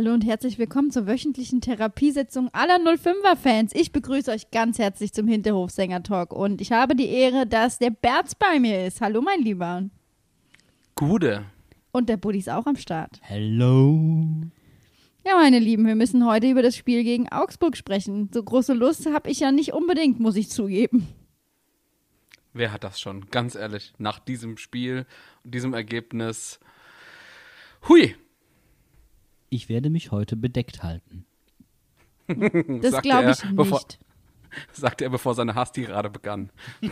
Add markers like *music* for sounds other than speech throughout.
Hallo und herzlich willkommen zur wöchentlichen Therapiesitzung aller 05er-Fans. Ich begrüße euch ganz herzlich zum Hinterhof-Sänger-Talk und ich habe die Ehre, dass der Berz bei mir ist. Hallo, mein Lieber. Gude. Und der Buddy ist auch am Start. Hello. Ja, meine Lieben, wir müssen heute über das Spiel gegen Augsburg sprechen. So große Lust habe ich ja nicht unbedingt, muss ich zugeben. Wer hat das schon? Ganz ehrlich, nach diesem Spiel und diesem Ergebnis. Hui! Ich werde mich heute bedeckt halten. *laughs* Das glaube er, ich nicht. bevor- *laughs* Sagte er, bevor seine Hasstirade begann. *laughs*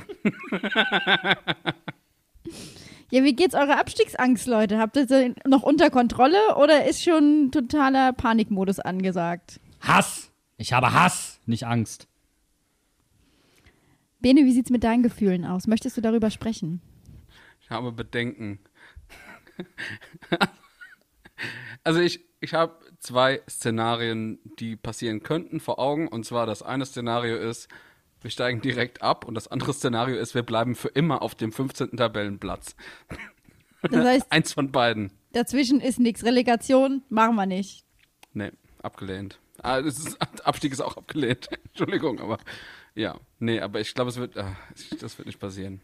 Ja, wie geht's eurer Abstiegsangst, Leute? Habt ihr sie noch unter Kontrolle oder ist schon totaler Panikmodus angesagt? Hass! Ich habe Hass, nicht Angst. Bene, wie sieht's mit deinen Gefühlen aus? Möchtest du darüber sprechen? Ich habe Bedenken. Also ich, ich habe zwei Szenarien, die passieren könnten vor Augen. Und zwar das eine Szenario ist, wir steigen direkt ab. Und das andere Szenario ist, wir bleiben für immer auf dem 15. Tabellenplatz. Das heißt, *laughs* Eins von beiden. dazwischen ist nichts. Relegation machen wir nicht. Nee, abgelehnt. Ah, ist, *laughs* Abstieg ist auch abgelehnt. *laughs* Entschuldigung, aber ja. Nee, aber ich glaube, es wird, ah, das wird nicht passieren.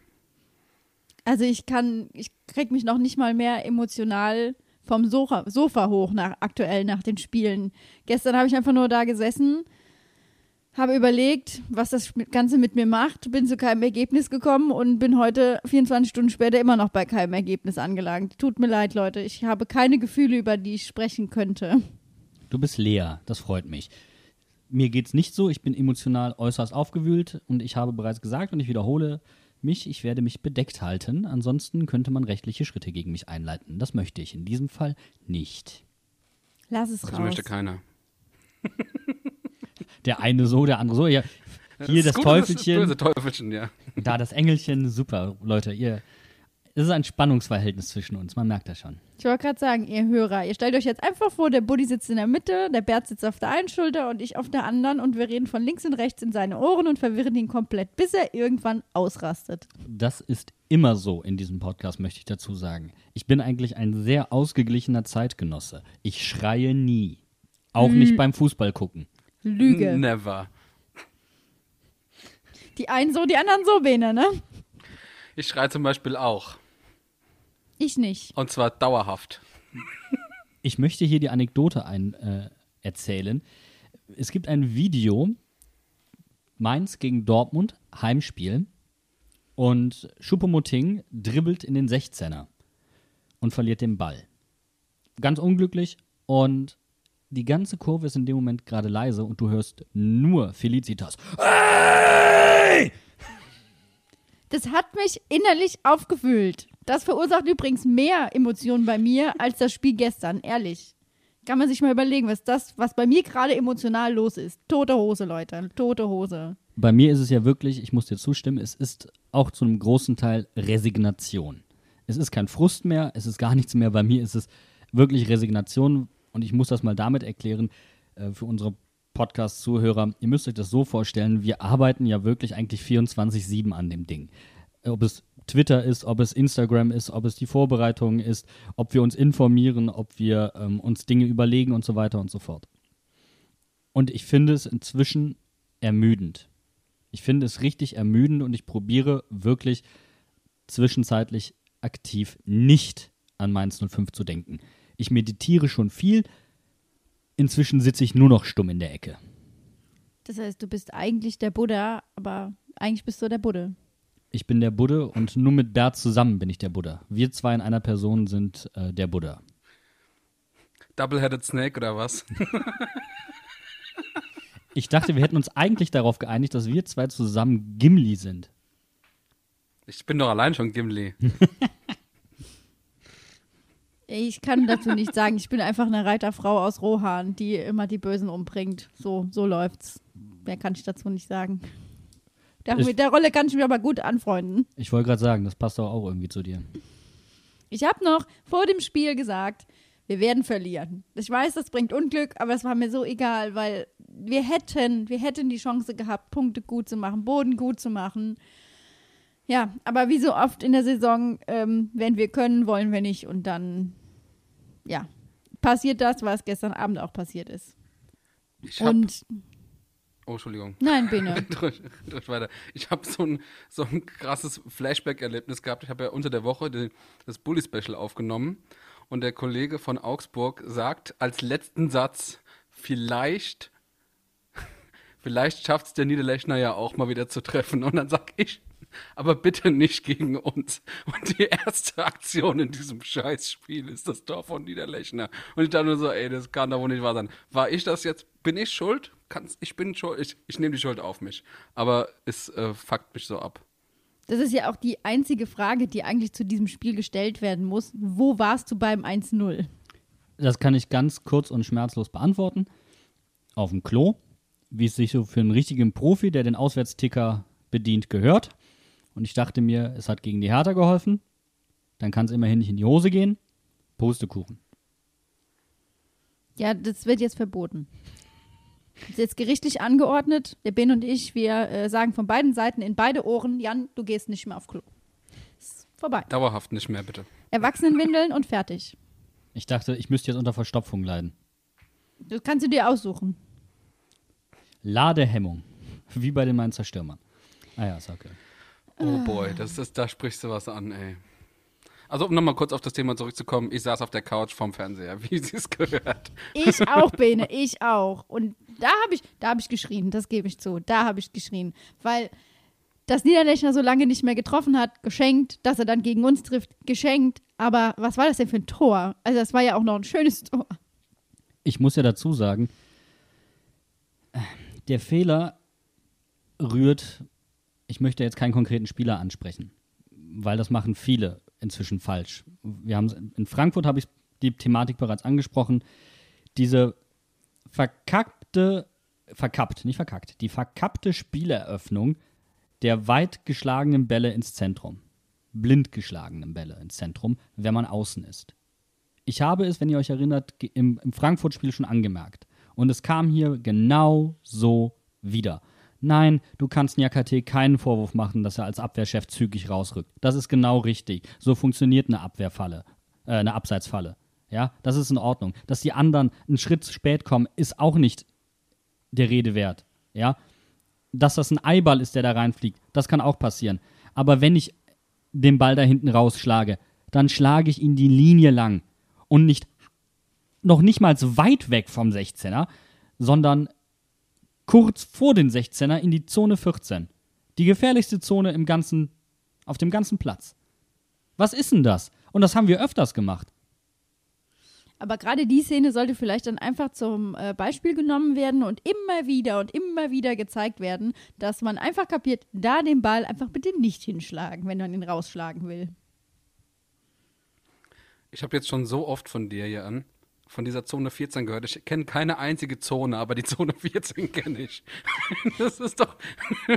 Also ich kann, ich krieg mich noch nicht mal mehr emotional vom Sofa, Sofa hoch nach aktuell nach den Spielen. Gestern habe ich einfach nur da gesessen, habe überlegt, was das Ganze mit mir macht, bin zu keinem Ergebnis gekommen und bin heute 24 Stunden später immer noch bei keinem Ergebnis angelangt. Tut mir leid, Leute. Ich habe keine Gefühle, über die ich sprechen könnte. Du bist leer, das freut mich. Mir geht's nicht so, ich bin emotional äußerst aufgewühlt und ich habe bereits gesagt und ich wiederhole mich, ich werde mich bedeckt halten. Ansonsten könnte man rechtliche Schritte gegen mich einleiten. Das möchte ich in diesem Fall nicht. Lass es Das raus. möchte keiner. *laughs* Der eine so, der andere so. Ja, hier das, Gute, Teufelchen, Das böse Teufelchen, ja. da das Engelchen. Super, Leute, ihr. Es ist ein Spannungsverhältnis zwischen uns, man merkt das schon. Ich wollte gerade sagen, ihr Hörer, ihr stellt euch jetzt einfach vor, der Buddy sitzt in der Mitte, der Bert sitzt auf der einen Schulter und ich auf der anderen und wir reden von links und rechts in seine Ohren und verwirren ihn komplett, bis er irgendwann ausrastet. Das ist immer so in diesem Podcast, möchte ich dazu sagen. Ich bin eigentlich ein sehr ausgeglichener Zeitgenosse. Ich schreie nie. Auch nicht beim Fußball gucken. Lüge. Never. Die einen so, die anderen so, Bene, ne? Ich schreie zum Beispiel auch. Ich nicht. Und zwar dauerhaft. *laughs* Ich möchte hier die Anekdote ein, äh, erzählen. Es gibt ein Video, Mainz gegen Dortmund, Heimspiel. Und Schuppomoting dribbelt in den 16er und verliert den Ball. Ganz unglücklich und die ganze Kurve ist in dem Moment gerade leise und du hörst nur Felicitas. Hey! Das hat mich innerlich aufgewühlt. Das verursacht übrigens mehr Emotionen bei mir als das Spiel gestern, ehrlich. Kann man sich mal überlegen, was das, was bei mir gerade emotional los ist. Tote Hose, Leute, tote Hose. Bei mir ist es ja wirklich, ich muss dir zustimmen, es ist auch zu einem großen Teil Resignation. Es ist kein Frust mehr, es ist gar nichts mehr. Bei mir ist es wirklich Resignation und ich muss das mal damit erklären äh, für unsere Podcast-Zuhörer. Ihr müsst euch das so vorstellen, wir arbeiten ja wirklich eigentlich 24-7 an dem Ding. Ob es Twitter ist, ob es Instagram ist, ob es die Vorbereitung ist, ob wir uns informieren, ob wir ähm, uns Dinge überlegen und so weiter und so fort. Und ich finde es inzwischen ermüdend. Ich finde es richtig ermüdend und ich probiere wirklich zwischenzeitlich aktiv nicht an Mainz 05 zu denken. Ich meditiere schon viel. Inzwischen sitze ich nur noch stumm in der Ecke. Das heißt, du bist eigentlich der Buddha, aber eigentlich bist du der Buddha. Ich bin der Buddha und nur mit Bert zusammen bin ich der Buddha. Wir zwei in einer Person sind äh, der Buddha. Double-Headed Snake oder was? *laughs* Ich dachte, wir hätten uns eigentlich darauf geeinigt, dass wir zwei zusammen Gimli sind. Ich bin doch allein schon Gimli. *laughs* Ich kann dazu nicht sagen. Ich bin einfach eine Reiterfrau aus Rohan, die immer die Bösen umbringt. So, so läuft's. Mehr kann ich dazu nicht sagen. Der, Ich- mit der Rolle kann ich mich aber gut anfreunden. Ich wollte gerade sagen, das passt doch auch irgendwie zu dir. Ich habe noch vor dem Spiel gesagt, wir werden verlieren. Ich weiß, das bringt Unglück, aber es war mir so egal, weil wir hätten, wir hätten die Chance gehabt, Punkte gut zu machen, Boden gut zu machen. Ja, aber wie so oft in der Saison, ähm, wenn wir können, wollen wir nicht und dann, ja, passiert das, was gestern Abend auch passiert ist. Ich hab, Und oh, Entschuldigung. nein, Bene. *laughs* durch, durch weiter. Ich habe so ein, so ein krasses Flashback-Erlebnis gehabt. Ich habe ja unter der Woche die, das Bully-Special aufgenommen und der Kollege von Augsburg sagt als letzten Satz, vielleicht, *laughs* vielleicht schafft es der Niederlechner ja auch mal wieder zu treffen. Und dann sag ich, aber bitte nicht gegen uns. Und die erste Aktion in diesem Scheißspiel ist das Tor von Niederlechner. Und ich dachte nur so, ey, das kann doch wohl nicht wahr sein. War ich das jetzt? Bin ich schuld? Kann's, ich bin schuld. Ich, ich nehme die Schuld auf mich. Aber es äh, fuckt mich so ab. Das ist ja auch die einzige Frage, die eigentlich zu diesem Spiel gestellt werden muss. Wo warst du beim 1-0? Das kann ich ganz kurz und schmerzlos beantworten. Auf dem Klo, wie es sich so für einen richtigen Profi, der den Auswärtsticker bedient, gehört. Und ich dachte mir, es hat gegen die Hertha geholfen. Dann kann es immerhin nicht in die Hose gehen. Pustekuchen. Ja, das wird jetzt verboten. Das ist jetzt gerichtlich angeordnet. Der Ben und ich, wir äh, sagen von beiden Seiten in beide Ohren, Jan, du gehst nicht mehr auf Klo. Ist vorbei. Dauerhaft nicht mehr, bitte. Erwachsenenwindeln und fertig. Ich dachte, ich müsste jetzt unter Verstopfung leiden. Das kannst du dir aussuchen. Ladehemmung. Wie bei den Mainzer Stürmern. Ah ja, ist okay. Oh boy, das ist, da sprichst du was an, ey. Also, um nochmal kurz auf das Thema zurückzukommen, ich saß auf der Couch vorm Fernseher, *laughs* wie sie es gehört. Ich auch, Bene, ich auch. Und da habe ich, da habe ich geschrien, das gebe ich zu. Da habe ich geschrien. Weil das Niederlechner so lange nicht mehr getroffen hat, geschenkt, dass er dann gegen uns trifft, geschenkt. Aber was war das denn für ein Tor? Also, das war ja auch noch ein schönes Tor. Ich muss ja dazu sagen, der Fehler rührt, ich möchte jetzt keinen konkreten Spieler ansprechen, weil das machen viele inzwischen falsch. Wir haben in Frankfurt habe ich die Thematik bereits angesprochen. Diese verkackte, verkappt, nicht verkackt, die verkappte Spieleröffnung der weit geschlagenen Bälle ins Zentrum, blind geschlagenen Bälle ins Zentrum, wenn man außen ist. Ich habe es, wenn ihr euch erinnert, im, im Frankfurt-Spiel schon angemerkt. Und es kam hier genau so wieder. Nein, du kannst Nyakate keinen Vorwurf machen, dass er als Abwehrchef zügig rausrückt. Das ist genau richtig. So funktioniert eine Abwehrfalle, äh, eine Abseitsfalle. Ja, das ist in Ordnung. Dass die anderen einen Schritt zu spät kommen, ist auch nicht der Rede wert. Ja, dass das ein Eiball ist, der da reinfliegt, das kann auch passieren. Aber wenn ich den Ball da hinten rausschlage, dann schlage ich ihn die Linie lang und nicht noch nicht mal weit weg vom 16er, sondern kurz vor den 16er in die Zone 14. Die gefährlichste Zone im ganzen, auf dem ganzen Platz. Was ist denn das? Und das haben wir öfters gemacht. Aber gerade die Szene sollte vielleicht dann einfach zum äh, Beispiel genommen werden und immer wieder und immer wieder gezeigt werden, dass man einfach kapiert, da den Ball einfach bitte nicht hinschlagen, wenn man ihn rausschlagen will. Ich habe jetzt schon so oft von dir, Jan, von dieser Zone 14 gehört. Ich kenne keine einzige Zone, aber die Zone 14 kenne ich. *laughs* Das ist doch. *laughs*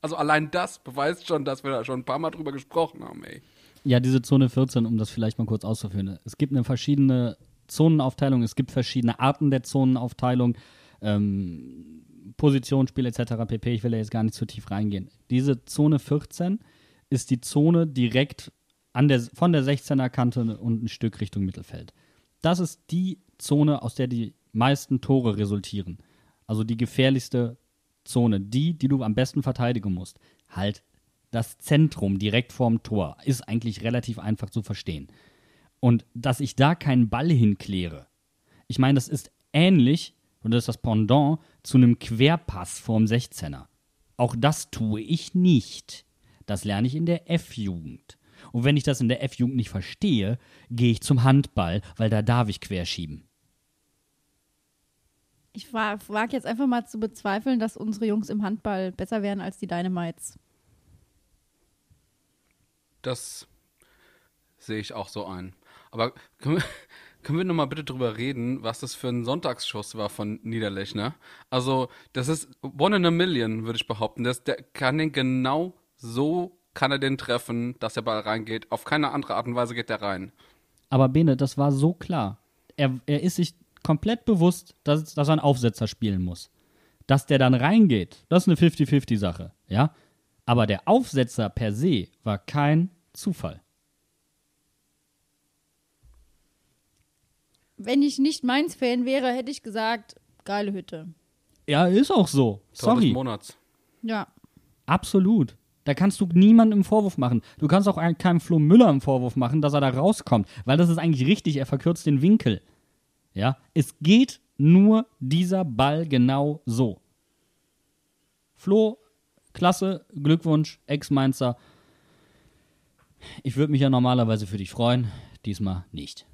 Also allein das beweist schon, dass wir da schon ein paar Mal drüber gesprochen haben, ey. Ja, diese Zone 14, um das vielleicht mal kurz auszuführen. Es gibt eine verschiedene Zonenaufteilung, es gibt verschiedene Arten der Zonenaufteilung, ähm, Positionsspiel etc. pp. Ich will da jetzt gar nicht zu tief reingehen. Diese Zone 14 ist die Zone direkt der, von der 16er Kante und ein Stück Richtung Mittelfeld. Das ist die Zone, aus der die meisten Tore resultieren. Also die gefährlichste Zone, die, die du am besten verteidigen musst. Halt das Zentrum direkt vorm Tor ist eigentlich relativ einfach zu verstehen. Und dass ich da keinen Ball hinkläre, ich meine, das ist ähnlich, und das ist das Pendant zu einem Querpass vorm 16er. Auch das tue ich nicht. Das lerne ich in der F-Jugend. Und wenn ich das in der F-Jugend nicht verstehe, gehe ich zum Handball, weil da darf ich querschieben. Ich wage jetzt einfach mal zu bezweifeln, dass unsere Jungs im Handball besser wären als die Dynamites. Das sehe ich auch so ein. Aber können wir, *laughs* können wir nochmal bitte drüber reden, was das für ein Sonntagsschuss war von Niederlechner? Also, das ist one in a million, würde ich behaupten. Das, der kann den genau so, kann er den treffen, dass der Ball reingeht. Auf keine andere Art und Weise geht der rein. Aber Bene, das war so klar. Er, er ist sich komplett bewusst, dass, dass er einen Aufsetzer spielen muss. Dass der dann reingeht, das ist eine 50-50-Sache, ja? Aber der Aufsetzer per se war kein Zufall. Wenn ich nicht Mainz-Fan wäre, hätte ich gesagt, geile Hütte. Ja, ist auch so. Tor des Sorry. Monats. Ja. Absolut. Da kannst du niemandem einen Vorwurf machen. Du kannst auch ein- keinem Flo Müller einen Vorwurf machen, dass er da rauskommt, weil das ist eigentlich richtig, er verkürzt den Winkel. Ja, es geht nur dieser Ball genau so. Flo, klasse, Glückwunsch, Ex-Mainzer. Ich würde mich ja normalerweise für dich freuen, diesmal nicht.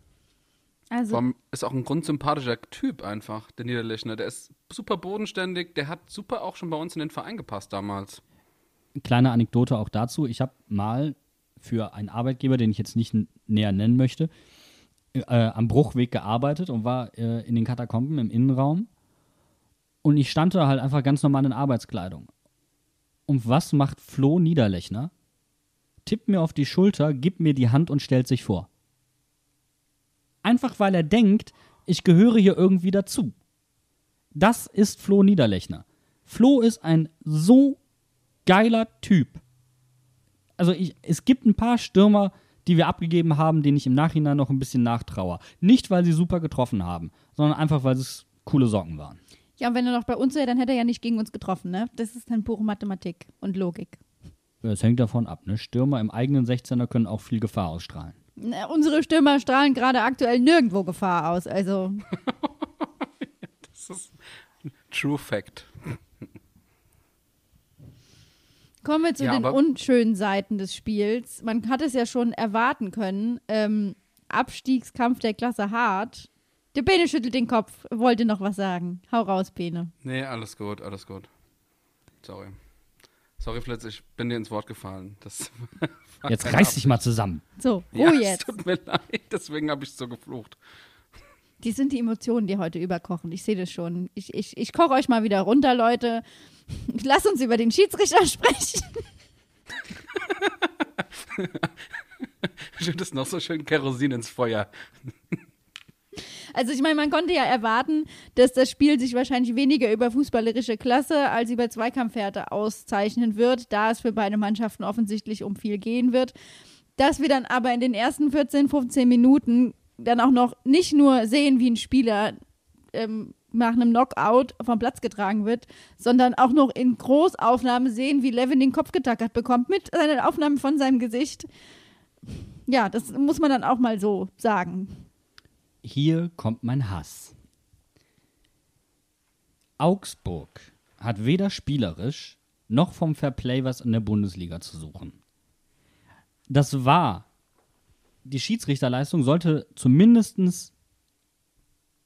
Also, ist auch ein grundsympathischer Typ einfach, der Niederlechner. Der ist super bodenständig, der hat super auch schon bei uns in den Verein gepasst damals. Kleine Anekdote auch dazu. Ich habe mal für einen Arbeitgeber, den ich jetzt nicht näher nennen möchte, äh, am Bruchweg gearbeitet und war äh, in den Katakomben im Innenraum. Und ich stand da halt einfach ganz normal in Arbeitskleidung. Und was macht Flo Niederlechner? Tippt mir auf die Schulter, gibt mir die Hand und stellt sich vor. Einfach weil er denkt, ich gehöre hier irgendwie dazu. Das ist Flo Niederlechner. Flo ist ein so geiler Typ. Also ich, es gibt ein paar Stürmer, die wir abgegeben haben, denen ich im Nachhinein noch ein bisschen nachtraue. Nicht, weil sie super getroffen haben, sondern einfach, weil es coole Socken waren. ja, und wenn er noch bei uns wäre, dann hätte er ja nicht gegen uns getroffen, ne? Das ist dann pure Mathematik und Logik. Es hängt davon ab. Ne? Stürmer im eigenen 16er können auch viel Gefahr ausstrahlen. Na, Unsere Stürmer strahlen gerade aktuell nirgendwo Gefahr aus. Also, *laughs* Das ist True Fact. Kommen wir zu Ja, den unschönen Seiten des Spiels. Man hat es ja schon erwarten können. Ähm, Abstiegskampf der Klasse hart. Der Bene schüttelt den Kopf, wollte noch was sagen. Hau raus, Bene. Nee, alles gut, alles gut. Sorry. Sorry, Flitz, ich bin dir ins Wort gefallen. *laughs* Jetzt reiß dich mal zusammen. So, Ja, Ruhe es jetzt. tut mir *laughs* leid, deswegen habe ich so geflucht. Die sind die Emotionen, die heute überkochen. Ich sehe das schon. Ich, ich, ich koche euch mal wieder runter, Leute. *laughs* Lass uns über den Schiedsrichter sprechen. Schüttest noch so schön Kerosin ins Feuer. Also ich meine, man konnte ja erwarten, dass das Spiel sich wahrscheinlich weniger über fußballerische Klasse als über Zweikampfwerte auszeichnen wird, da es für beide Mannschaften offensichtlich um viel gehen wird. Dass wir dann aber in den ersten 14, 15 Minuten dann auch noch nicht nur sehen, wie ein Spieler ähm, nach einem Knockout vom Platz getragen wird, sondern auch noch in Großaufnahme sehen, wie Levin den Kopf getackert bekommt mit seiner Aufnahme von seinem Gesicht. Ja, das muss man dann auch mal so sagen. Hier kommt mein Hass. Augsburg hat weder spielerisch noch vom Fairplay was in der Bundesliga zu suchen. Das war, die Schiedsrichterleistung sollte zumindest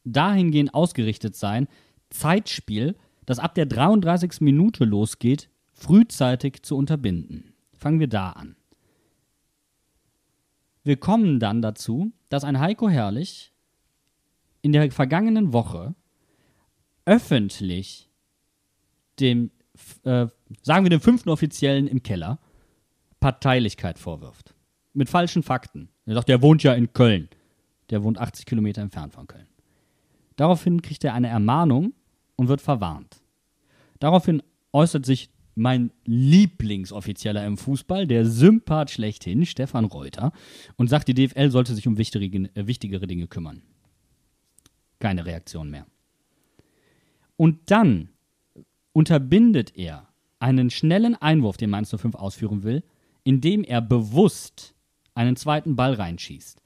dahingehend ausgerichtet sein, Zeitspiel, das ab der 33. Minute losgeht, frühzeitig zu unterbinden. Fangen wir da an. Wir kommen dann dazu, dass ein Heiko Herrlich in der vergangenen Woche öffentlich dem, äh, sagen wir dem fünften Offiziellen im Keller, Parteilichkeit vorwirft. Mit falschen Fakten. Er sagt, der wohnt ja in Köln. Der wohnt 80 Kilometer entfernt von Köln. Daraufhin kriegt er eine Ermahnung und wird verwarnt. Daraufhin äußert sich mein Lieblingsoffizieller im Fußball, der Sympath schlechthin, Stefan Reuter, und sagt, die DFL sollte sich um wichtigere, äh, wichtigere Dinge kümmern. Keine Reaktion mehr. Und dann unterbindet er einen schnellen Einwurf, den Mainz 05 ausführen will, indem er bewusst einen zweiten Ball reinschießt.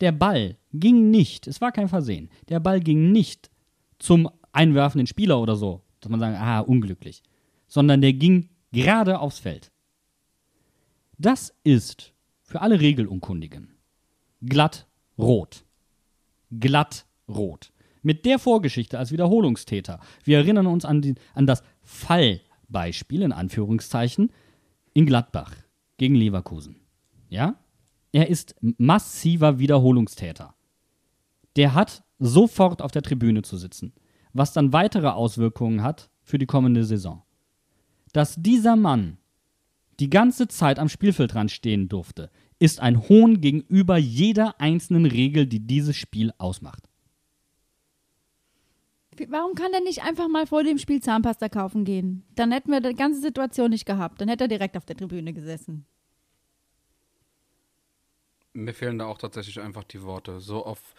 Der Ball ging nicht, es war kein Versehen, der Ball ging nicht zum einwerfenden Spieler oder so, dass man sagt, ah, unglücklich, sondern der ging gerade aufs Feld. Das ist für alle Regelunkundigen glatt rot. Glatt rot. Mit der Vorgeschichte als Wiederholungstäter. Wir erinnern uns an, die, an das Fallbeispiel in Anführungszeichen in Gladbach gegen Leverkusen. Ja? Er ist massiver Wiederholungstäter. Der hat sofort auf der Tribüne zu sitzen, was dann weitere Auswirkungen hat für die kommende Saison. Dass dieser Mann die ganze Zeit am Spielfeldrand stehen durfte, ist ein Hohn gegenüber jeder einzelnen Regel, die dieses Spiel ausmacht. Warum kann der nicht einfach mal vor dem Spiel Zahnpasta kaufen gehen? Dann hätten wir die ganze Situation nicht gehabt. Dann hätte er direkt auf der Tribüne gesessen. Mir fehlen da auch tatsächlich einfach die Worte. So auf.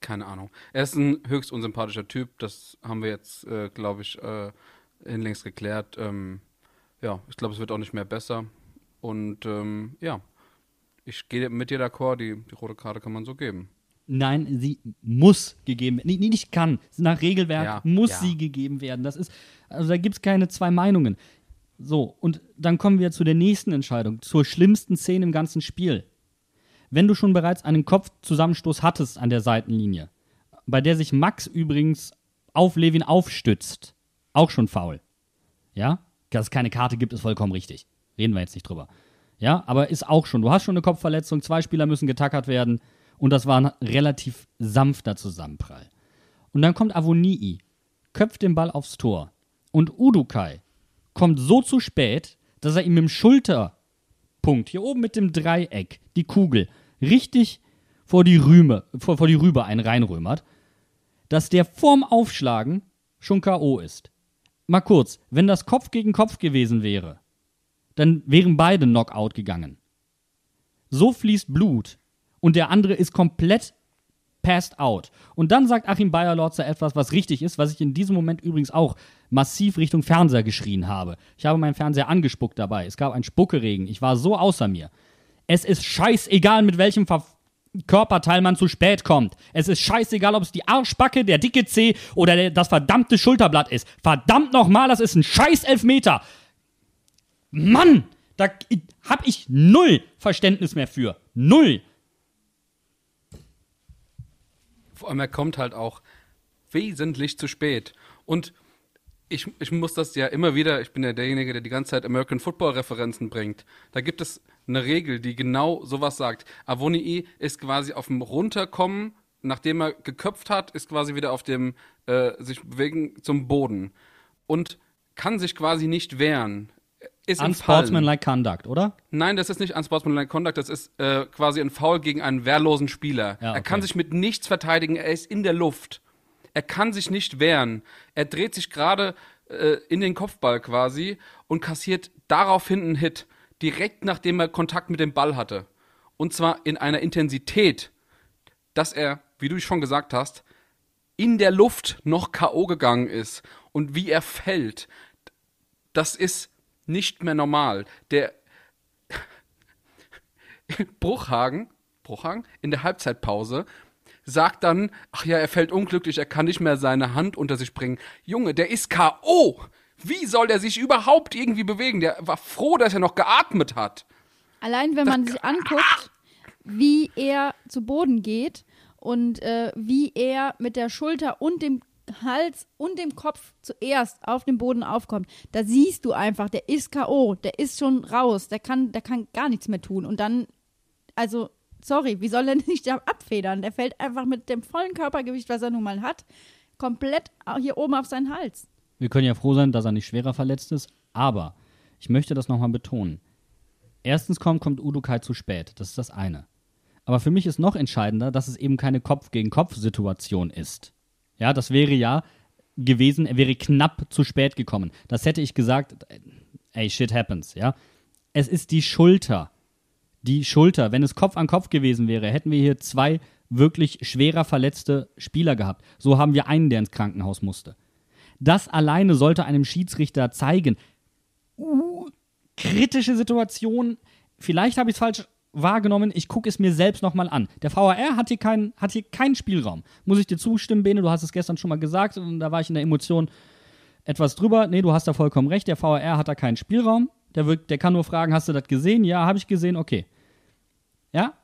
Keine Ahnung. Er ist ein höchst unsympathischer Typ. Das haben wir jetzt, äh, glaube ich, äh, hinlängst geklärt. Ähm, ja, ich glaube, es wird auch nicht mehr besser. Und ähm, ja, ich gehe mit dir d'accord. Die, die rote Karte kann man so geben. Nein, sie muss gegeben werden. Nicht, nicht kann. Nach Regelwerk Ja, muss ja. sie gegeben werden. Das ist, also da gibt es keine zwei Meinungen. So, und dann kommen wir zu der nächsten Entscheidung, zur schlimmsten Szene im ganzen Spiel. Wenn du schon bereits einen Kopfzusammenstoß hattest an der Seitenlinie, bei der sich Max übrigens auf Levin aufstützt, auch schon faul. Ja? Dass es keine Karte gibt, ist vollkommen richtig. Reden wir jetzt nicht drüber. Ja, aber ist auch schon. Du hast schon eine Kopfverletzung, zwei Spieler müssen getackert werden und das war ein relativ sanfter Zusammenprall. Und dann kommt Avonii, köpft den Ball aufs Tor und Udukai kommt so zu spät, dass er ihm dem Schulterpunkt, hier oben mit dem Dreieck, die Kugel, richtig vor die Rüme, vor, vor die Rübe einen reinrömert, dass der vorm Aufschlagen schon K.O. ist. Mal kurz, wenn das Kopf gegen Kopf gewesen wäre, dann wären beide Knockout gegangen. So fließt Blut und der andere ist komplett passed out. Und dann sagt Achim Bayerlotzer etwas, was richtig ist, was ich in diesem Moment übrigens auch massiv Richtung Fernseher geschrien habe. Ich habe meinen Fernseher angespuckt dabei. Es gab einen Spuckeregen. Ich war so außer mir. Es ist scheißegal, mit welchem Ver Körperteil man zu spät kommt. Es ist scheißegal, ob es die Arschbacke, der dicke Zeh oder der, das verdammte Schulterblatt ist. Verdammt nochmal, das ist ein scheiß Elfmeter. Mann, da hab ich null Verständnis mehr für. Null. Vor allem, er kommt halt auch wesentlich zu spät. Und ich, ich muss das ja immer wieder, ich bin ja derjenige, der die ganze Zeit American Football-Referenzen bringt. Da gibt es eine Regel, die genau sowas sagt. Avonii ist quasi auf dem Runterkommen, nachdem er geköpft hat, ist quasi wieder auf dem äh, sich bewegen zum Boden. Und kann sich quasi nicht wehren. Ist. Unsportsmanlike Conduct, oder? Nein, das ist nicht Unsportsmanlike Conduct, das ist äh, quasi ein Foul gegen einen wehrlosen Spieler. Ja, Er kann okay. sich mit nichts verteidigen, er ist in der Luft. Er kann sich nicht wehren. Er dreht sich gerade äh, in den Kopfball quasi und kassiert daraufhin einen Hit, direkt nachdem er Kontakt mit dem Ball hatte. Und zwar in einer Intensität, dass er, wie du schon gesagt hast, in der Luft noch K.O. gegangen ist und wie er fällt, das ist nicht mehr normal. Der Bruchhagen, Bruchhagen in der Halbzeitpause sagt dann, ach ja, er fällt unglücklich, er kann nicht mehr seine Hand unter sich bringen. Junge, der ist K.O. Wie soll der sich überhaupt irgendwie bewegen? Der war froh, dass er noch geatmet hat. Allein wenn man sich anguckt, wie er zu Boden geht und äh, wie er mit der Schulter und dem Hals und dem Kopf zuerst auf dem Boden aufkommt, da siehst du einfach, der ist K.O., der ist schon raus, der kann, der kann gar nichts mehr tun. Und dann, also, sorry, wie soll er *laughs* nicht abfedern? Der fällt einfach mit dem vollen Körpergewicht, was er nun mal hat, komplett hier oben auf seinen Hals. Wir können ja froh sein, dass er nicht schwerer verletzt ist, aber ich möchte das nochmal betonen. Erstens kommt, kommt Udukai zu spät, das ist das eine. Aber für mich ist noch entscheidender, dass es eben keine Kopf-gegen-Kopf-Situation ist. Ja, das wäre ja gewesen, er wäre knapp zu spät gekommen. Das hätte ich gesagt, ey, shit happens, ja. Es ist die Schulter. Die Schulter. Wenn es Kopf an Kopf gewesen wäre, hätten wir hier zwei wirklich schwerer verletzte Spieler gehabt. So haben wir einen, der ins Krankenhaus musste. Das alleine sollte einem Schiedsrichter zeigen, uh, kritische Situation, vielleicht habe ich es falsch wahrgenommen, ich gucke es mir selbst nochmal an. Der VAR hat hier, keinen, hat hier keinen Spielraum. Muss ich dir zustimmen, Bene, du hast es gestern schon mal gesagt und da war ich in der Emotion etwas drüber, nee, du hast da vollkommen recht, der VAR hat da keinen Spielraum. Der, wird, der kann nur fragen, hast du das gesehen? Ja, habe ich gesehen, okay. Ja?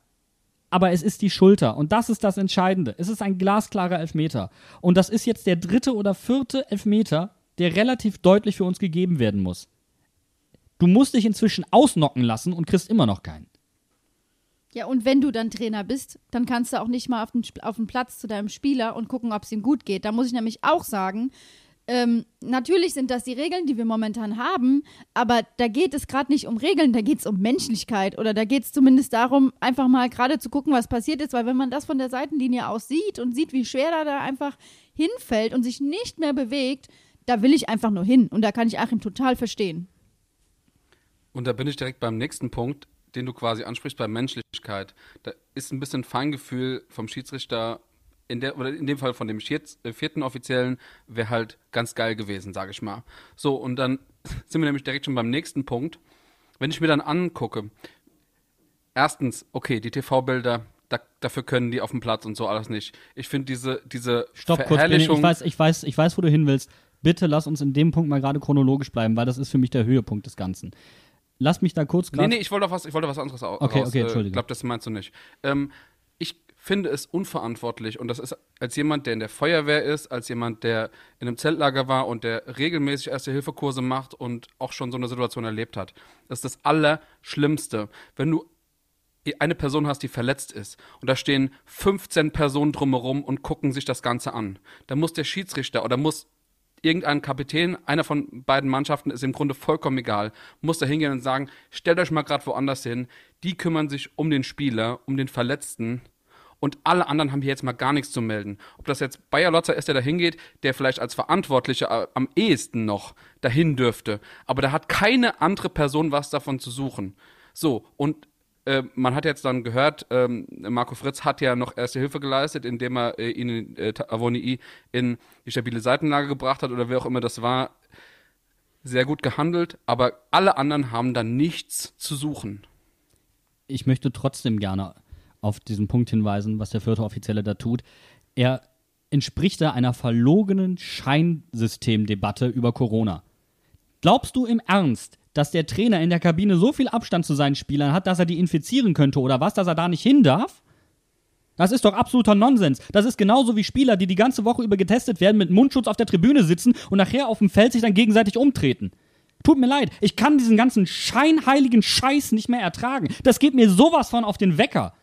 Aber es ist die Schulter und das ist das Entscheidende. Es ist ein glasklarer Elfmeter. Und das ist jetzt der dritte oder vierte Elfmeter, der relativ deutlich für uns gegeben werden muss. Du musst dich inzwischen ausnocken lassen und kriegst immer noch keinen. Ja, und wenn du dann Trainer bist, dann kannst du auch nicht mal auf den, auf den Platz zu deinem Spieler und gucken, ob es ihm gut geht. Da muss ich nämlich auch sagen, ähm, natürlich sind das die Regeln, die wir momentan haben, aber da geht es gerade nicht um Regeln, da geht es um Menschlichkeit oder da geht es zumindest darum, einfach mal gerade zu gucken, was passiert ist, weil wenn man das von der Seitenlinie aus sieht und sieht, wie schwer er da einfach hinfällt und sich nicht mehr bewegt, da will ich einfach nur hin und da kann ich Achim total verstehen. Und da bin ich direkt beim nächsten Punkt, den du quasi ansprichst, bei Menschlichkeit. Da ist ein bisschen Feingefühl vom Schiedsrichter in der, oder in dem Fall von dem äh, vierten Offiziellen, wäre halt ganz geil gewesen, sage ich mal. So, und dann *laughs* sind wir nämlich direkt schon beim nächsten Punkt. Wenn ich mir dann angucke, erstens, okay, die TV-Bilder, da, dafür können die auf dem Platz und so alles nicht. Ich finde diese, diese Stopp, kurz, Benny, ich weiß, ich weiß, ich weiß, wo du hin willst. Bitte lass uns in dem Punkt mal gerade chronologisch bleiben, weil das ist für mich der Höhepunkt des Ganzen. Lass mich da kurz gerade. Nee, nee, ich wollte was, ich wollte was anderes auch. Okay, okay, Entschuldigung. Ich glaube, das meinst du nicht. Ähm, ich finde es unverantwortlich und das ist als jemand, der in der Feuerwehr ist, als jemand, der in einem Zeltlager war und der regelmäßig Erste-Hilfe-Kurse macht und auch schon so eine Situation erlebt hat. Das ist das Allerschlimmste. Wenn du eine Person hast, die verletzt ist und da stehen 15 Personen drumherum und gucken sich das Ganze an. Da muss der Schiedsrichter oder muss irgendein Kapitän, einer von beiden Mannschaften, ist im Grunde vollkommen egal, muss da hingehen und sagen, stellt euch mal gerade woanders hin. Die kümmern sich um den Spieler, um den Verletzten und alle anderen haben hier jetzt mal gar nichts zu melden. Ob das jetzt Bayer Lotzer ist, der da hingeht, der vielleicht als Verantwortlicher am ehesten noch dahin dürfte, aber da hat keine andere Person was davon zu suchen. So, und äh, man hat jetzt dann gehört, ähm, Marco Fritz hat ja noch erste Hilfe geleistet, indem er äh, ihn äh, Avoni in die stabile Seitenlage gebracht hat oder wer auch immer das war. Sehr gut gehandelt, aber alle anderen haben da nichts zu suchen. Ich möchte trotzdem gerne auf diesen Punkt hinweisen, was der vierte Offizielle da tut. Er entspricht da einer verlogenen Scheinsystemdebatte über Corona. Glaubst du im Ernst, dass der Trainer in der Kabine so viel Abstand zu seinen Spielern hat, dass er die infizieren könnte oder was, dass er da nicht hin darf? Das ist doch absoluter Nonsens. Das ist genauso wie Spieler, die die ganze Woche über getestet werden, mit Mundschutz auf der Tribüne sitzen und nachher auf dem Feld sich dann gegenseitig umtreten. Tut mir leid, ich kann diesen ganzen scheinheiligen Scheiß nicht mehr ertragen. Das geht mir sowas von auf den Wecker.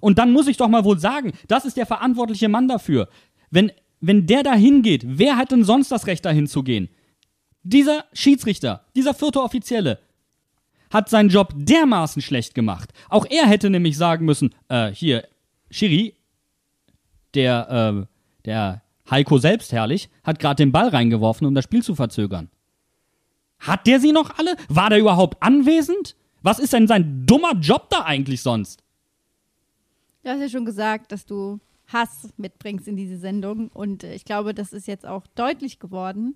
Und dann muss ich doch mal wohl sagen, das ist der verantwortliche Mann dafür. Wenn, wenn der da hingeht, wer hat denn sonst das Recht dahin zu gehen? Dieser Schiedsrichter, dieser vierte Offizielle, hat seinen Job dermaßen schlecht gemacht. Auch er hätte nämlich sagen müssen, äh, hier, Schiri, der, äh, der Heiko selbst herrlich, hat gerade den Ball reingeworfen, um das Spiel zu verzögern. Hat der sie noch alle? War der überhaupt anwesend? Was ist denn sein dummer Job da eigentlich sonst? Du hast ja schon gesagt, dass du Hass mitbringst in diese Sendung und äh, ich glaube, das ist jetzt auch deutlich geworden.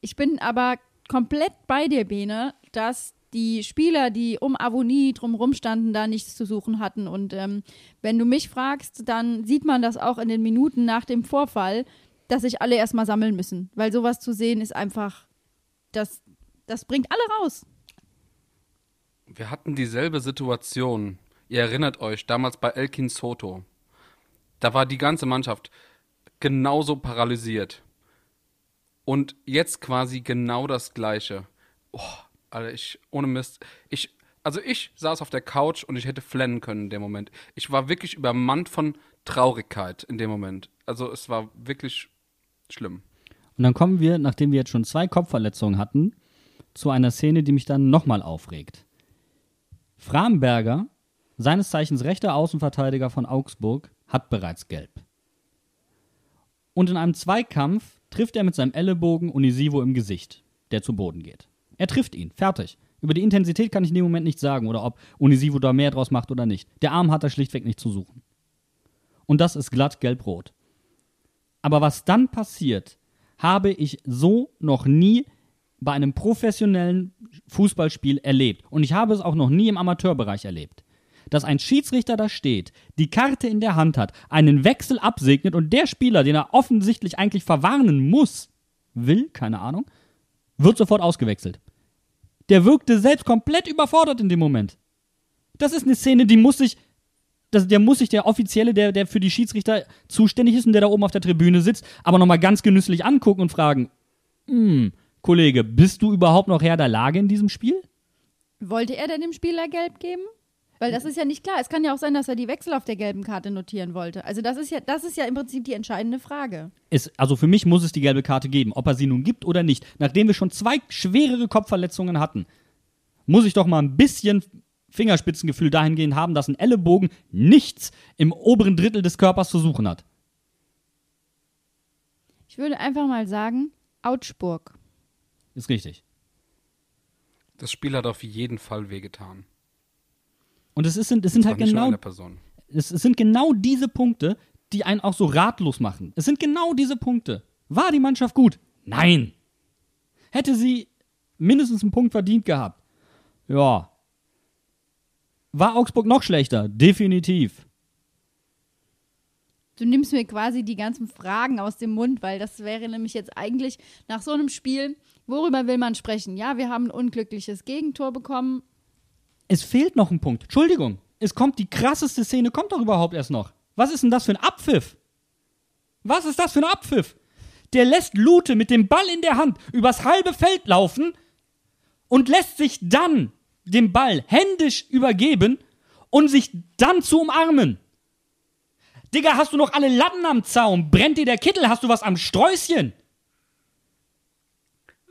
Ich bin aber komplett bei dir, Bene, dass die Spieler, die um Avonie drumherum standen, da nichts zu suchen hatten. Und ähm, wenn du mich fragst, dann sieht man das auch in den Minuten nach dem Vorfall, dass sich alle erstmal sammeln müssen. Weil sowas zu sehen ist einfach, das, das bringt alle raus. Wir hatten dieselbe Situation. Ihr erinnert euch, damals bei Elkin Soto. Da war die ganze Mannschaft genauso paralysiert. Und jetzt quasi genau das Gleiche. Oh, Alter, ich, ohne Mist, ich, also ich saß auf der Couch und ich hätte flennen können in dem Moment. Ich war wirklich übermannt von Traurigkeit in dem Moment. Also es war wirklich schlimm. Und dann kommen wir, nachdem wir jetzt schon zwei Kopfverletzungen hatten, zu einer Szene, die mich dann nochmal aufregt. Framberger, seines Zeichens rechter Außenverteidiger von Augsburg, hat bereits gelb. Und in einem Zweikampf trifft er mit seinem Ellenbogen Unisivo im Gesicht, der zu Boden geht. Er trifft ihn, fertig. Über die Intensität kann ich in dem Moment nicht sagen oder ob Unisivo da mehr draus macht oder nicht. Der Arm hat da schlichtweg nicht zu suchen. Und das ist glatt gelb-rot. Aber was dann passiert, habe ich so noch nie bei einem professionellen Fußballspiel erlebt. Und ich habe es auch noch nie im Amateurbereich erlebt dass ein Schiedsrichter da steht, die Karte in der Hand hat, einen Wechsel absegnet und der Spieler, den er offensichtlich eigentlich verwarnen muss, will, keine Ahnung, wird sofort ausgewechselt. Der wirkte selbst komplett überfordert in dem Moment. Das ist eine Szene, die muss sich, das, der muss sich der Offizielle, der, der für die Schiedsrichter zuständig ist und der da oben auf der Tribüne sitzt, aber nochmal ganz genüsslich angucken und fragen, hm, Kollege, bist du überhaupt noch Herr der Lage in diesem Spiel? Wollte er denn dem Spieler gelb geben? Weil das ist ja nicht klar. Es kann ja auch sein, dass er die Wechsel auf der gelben Karte notieren wollte. Also das ist ja, das ist ja im Prinzip die entscheidende Frage. Es, also für mich muss es die gelbe Karte geben, ob er sie nun gibt oder nicht. Nachdem wir schon zwei schwerere Kopfverletzungen hatten, muss ich doch mal ein bisschen Fingerspitzengefühl dahingehend haben, dass ein Ellenbogen nichts im oberen Drittel des Körpers zu suchen hat. Ich würde einfach mal sagen, Augsburg. Ist richtig. Das Spiel hat auf jeden Fall wehgetan. Und es, ist, es sind halt genau eine Person. es, es sind genau diese Punkte, die einen auch so ratlos machen. Es sind genau diese Punkte. War die Mannschaft gut? Nein. Hätte sie mindestens einen Punkt verdient gehabt? Ja. War Augsburg noch schlechter? Definitiv. Du nimmst mir quasi die ganzen Fragen aus dem Mund, weil das wäre nämlich jetzt eigentlich nach so einem Spiel, worüber will man sprechen? Ja, wir haben ein unglückliches Gegentor bekommen. Es fehlt noch ein Punkt. Entschuldigung. Es kommt die krasseste Szene, kommt doch überhaupt erst noch. Was ist denn das für ein Abpfiff? Was ist das für ein Abpfiff? Der lässt Lute mit dem Ball in der Hand übers halbe Feld laufen und lässt sich dann den Ball händisch übergeben und sich dann zu umarmen. Digga, hast du noch alle Latten am Zaun? Brennt dir der Kittel? Hast du was am Sträußchen?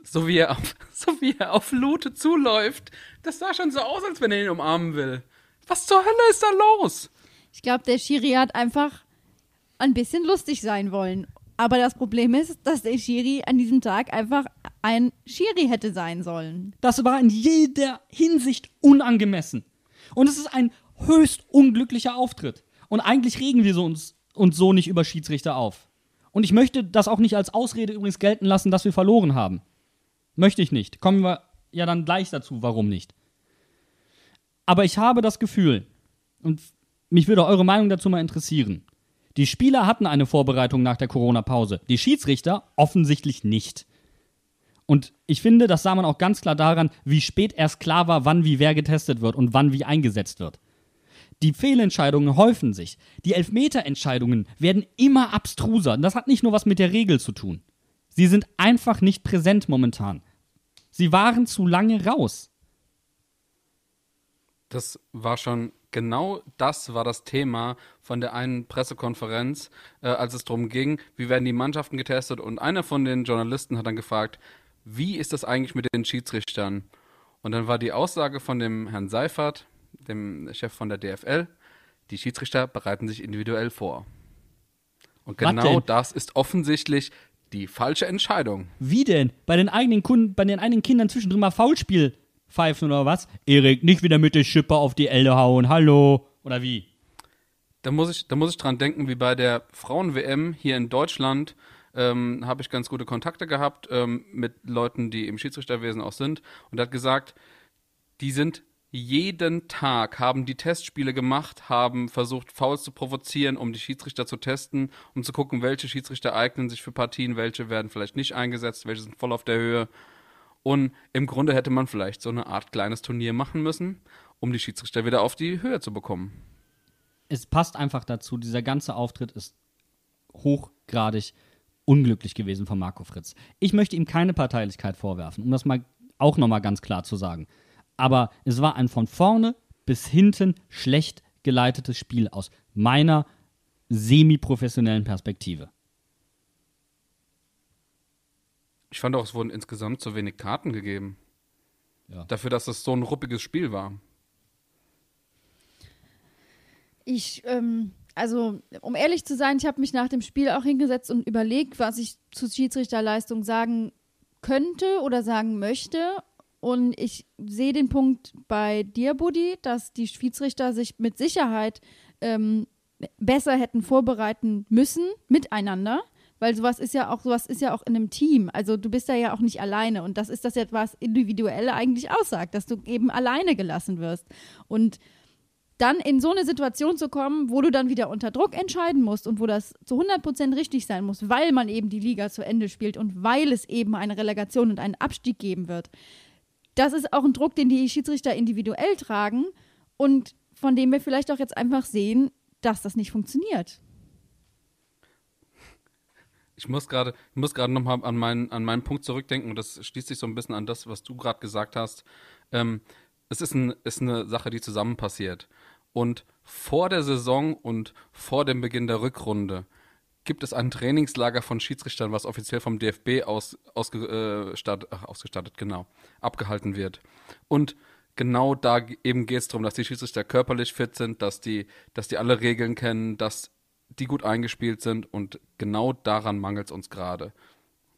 So wie er auf, *laughs* so wie er auf Lute zuläuft. Das sah schon so aus, als wenn er ihn umarmen will. Was zur Hölle ist da los? Ich glaube, der Schiri hat einfach ein bisschen lustig sein wollen. Aber das Problem ist, dass der Schiri an diesem Tag einfach ein Schiri hätte sein sollen. Das war in jeder Hinsicht unangemessen. Und es ist ein höchst unglücklicher Auftritt. Und eigentlich regen wir so uns, uns so nicht über Schiedsrichter auf. Und ich möchte das auch nicht als Ausrede übrigens gelten lassen, dass wir verloren haben. Möchte ich nicht. Kommen wir ja dann gleich dazu, warum nicht. Aber ich habe das Gefühl, und mich würde eure Meinung dazu mal interessieren. Die Spieler hatten eine Vorbereitung nach der Corona-Pause. Die Schiedsrichter offensichtlich nicht. Und ich finde, das sah man auch ganz klar daran, wie spät erst klar war, wann wie wer getestet wird und wann wie eingesetzt wird. Die Fehlentscheidungen häufen sich. Die Elfmeterentscheidungen werden immer abstruser. Und das hat nicht nur was mit der Regel zu tun. Sie sind einfach nicht präsent momentan. Sie waren zu lange raus. Das war schon genau das war das Thema von der einen Pressekonferenz, äh, als es darum ging, wie werden die Mannschaften getestet. Und einer von den Journalisten hat dann gefragt, wie ist das eigentlich mit den Schiedsrichtern? Und dann war die Aussage von dem Herrn Seifert, dem Chef von der DFL, die Schiedsrichter bereiten sich individuell vor. Und genau das ist offensichtlich die falsche Entscheidung. Wie denn? Bei den eigenen Kunden, bei den eigenen Kindern zwischendrin mal Foulspiel pfeifen oder was? Erik, nicht wieder mit der Schippe auf die Elle hauen. Hallo. Oder wie? Da muss ich, da muss ich dran denken, wie bei der Frauen-WM hier in Deutschland ähm, habe ich ganz gute Kontakte gehabt ähm, mit Leuten, die im Schiedsrichterwesen auch sind. Und er hat gesagt, die sind jeden Tag, haben die Testspiele gemacht, haben versucht, Fouls zu provozieren, um die Schiedsrichter zu testen, um zu gucken, welche Schiedsrichter eignen sich für Partien, welche werden vielleicht nicht eingesetzt, welche sind voll auf der Höhe. Und im Grunde hätte man vielleicht so eine Art kleines Turnier machen müssen, um die Schiedsrichter wieder auf die Höhe zu bekommen. Es passt einfach dazu, dieser ganze Auftritt ist hochgradig unglücklich gewesen von Marco Fritz. Ich möchte ihm keine Parteilichkeit vorwerfen, um das mal auch nochmal ganz klar zu sagen. Aber es war ein von vorne bis hinten schlecht geleitetes Spiel aus meiner semi-professionellen Perspektive. Ich fand auch, es wurden insgesamt zu wenig Karten gegeben. Ja. Dafür, dass es so ein ruppiges Spiel war. Ich, ähm, also, um ehrlich zu sein, ich habe mich nach dem Spiel auch hingesetzt und überlegt, was ich zu Schiedsrichterleistung sagen könnte oder sagen möchte. Und ich sehe den Punkt bei dir, Buddy, dass die Schiedsrichter sich mit Sicherheit ähm, besser hätten vorbereiten müssen miteinander. Weil sowas ist ja auch, sowas ist ja auch in einem Team. Also du bist da ja auch nicht alleine. Und das ist das jetzt, was individuell eigentlich aussagt, dass du eben alleine gelassen wirst. Und dann in so eine Situation zu kommen, wo du dann wieder unter Druck entscheiden musst und wo das zu 100% richtig sein muss, weil man eben die Liga zu Ende spielt und weil es eben eine Relegation und einen Abstieg geben wird. Das ist auch ein Druck, den die Schiedsrichter individuell tragen und von dem wir vielleicht auch jetzt einfach sehen, dass das nicht funktioniert. Ich muss gerade, ich muss gerade nochmal an meinen, an meinen Punkt zurückdenken und das schließt sich so ein bisschen an das, was du gerade gesagt hast. Ähm, es ist, ein, ist eine Sache, die zusammen passiert. Und vor der Saison und vor dem Beginn der Rückrunde gibt es ein Trainingslager von Schiedsrichtern, was offiziell vom DFB aus, ausgestattet, ach, ausgestattet, genau, abgehalten wird. Und genau da eben geht es darum, dass die Schiedsrichter körperlich fit sind, dass die, dass die alle Regeln kennen, dass die gut eingespielt sind und genau daran mangelt es uns gerade.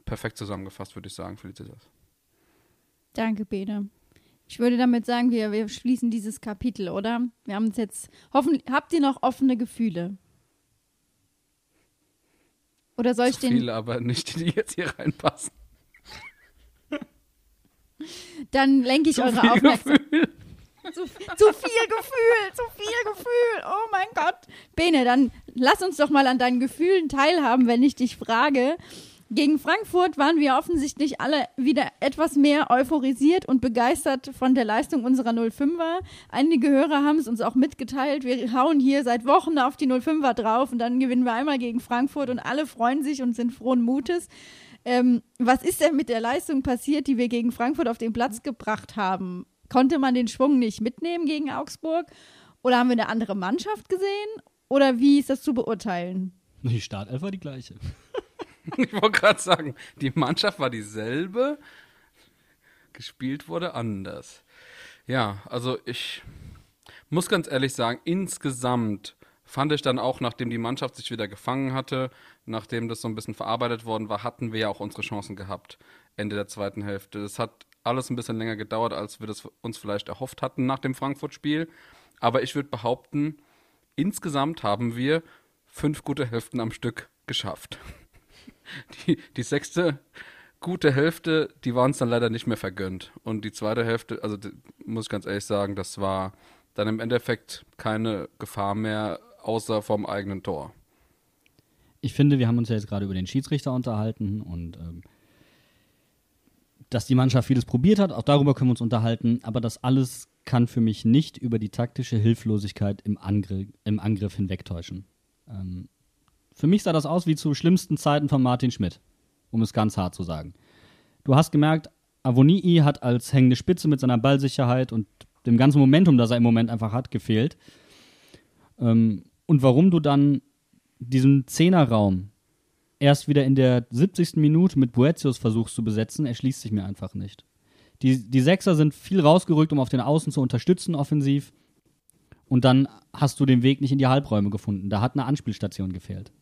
Perfekt zusammengefasst, würde ich sagen, Felicitas. Danke, Bene. Ich würde damit sagen, wir, wir schließen dieses Kapitel, oder? Wir haben es jetzt. Hoffen, habt ihr noch offene Gefühle? Oder soll ich Zu den. viele, aber nicht die, die jetzt hier reinpassen. Dann lenke ich Zu eure Aufmerksamkeit. Gefühl. Zu, zu viel Gefühl, zu viel Gefühl. Oh mein Gott. Bene, dann lass uns doch mal an deinen Gefühlen teilhaben, wenn ich dich frage. Gegen Frankfurt waren wir offensichtlich alle wieder etwas mehr euphorisiert und begeistert von der Leistung unserer 05er. Einige Hörer haben es uns auch mitgeteilt. Wir hauen hier seit Wochen auf die 05er drauf und dann gewinnen wir einmal gegen Frankfurt und alle freuen sich und sind frohen Mutes. Ähm, was ist denn mit der Leistung passiert, die wir gegen Frankfurt auf den Platz gebracht haben? Konnte man den Schwung nicht mitnehmen gegen Augsburg? Oder haben wir eine andere Mannschaft gesehen? Oder wie ist das zu beurteilen? Die Startelf war die gleiche. *laughs* Ich wollte gerade sagen, die Mannschaft war dieselbe, gespielt wurde anders. Ja, also ich muss ganz ehrlich sagen, insgesamt fand ich dann auch, nachdem die Mannschaft sich wieder gefangen hatte, nachdem das so ein bisschen verarbeitet worden war, hatten wir ja auch unsere Chancen gehabt, Ende der zweiten Hälfte. Das hat alles ein bisschen länger gedauert, als wir das uns vielleicht erhofft hatten nach dem Frankfurt-Spiel. Aber ich würde behaupten, insgesamt haben wir fünf gute Hälften am Stück geschafft. Die, die sechste gute Hälfte, die war uns dann leider nicht mehr vergönnt. Und die zweite Hälfte, also die, muss ich ganz ehrlich sagen, das war dann im Endeffekt keine Gefahr mehr, außer vom eigenen Tor. Ich finde, wir haben uns ja jetzt gerade über den Schiedsrichter unterhalten und ähm, dass die Mannschaft vieles probiert hat, auch darüber können wir uns unterhalten, aber das alles kann für mich nicht über die taktische Hilflosigkeit im, Angr im Angriff hinwegtäuschen. Ähm, für mich sah das aus wie zu schlimmsten Zeiten von Martin Schmidt, um es ganz hart zu sagen. Du hast gemerkt, Avonii hat als hängende Spitze mit seiner Ballsicherheit und dem ganzen Momentum, das er im Moment einfach hat, gefehlt. Ähm, und warum du dann diesen Zehnerraum erst wieder in der 70. Minute mit Boetius versuchst zu besetzen, erschließt sich mir einfach nicht. Die, die Sechser sind viel rausgerückt, um auf den Außen zu unterstützen, offensiv. Und dann hast du den Weg nicht in die Halbräume gefunden. Da hat eine Anspielstation gefehlt.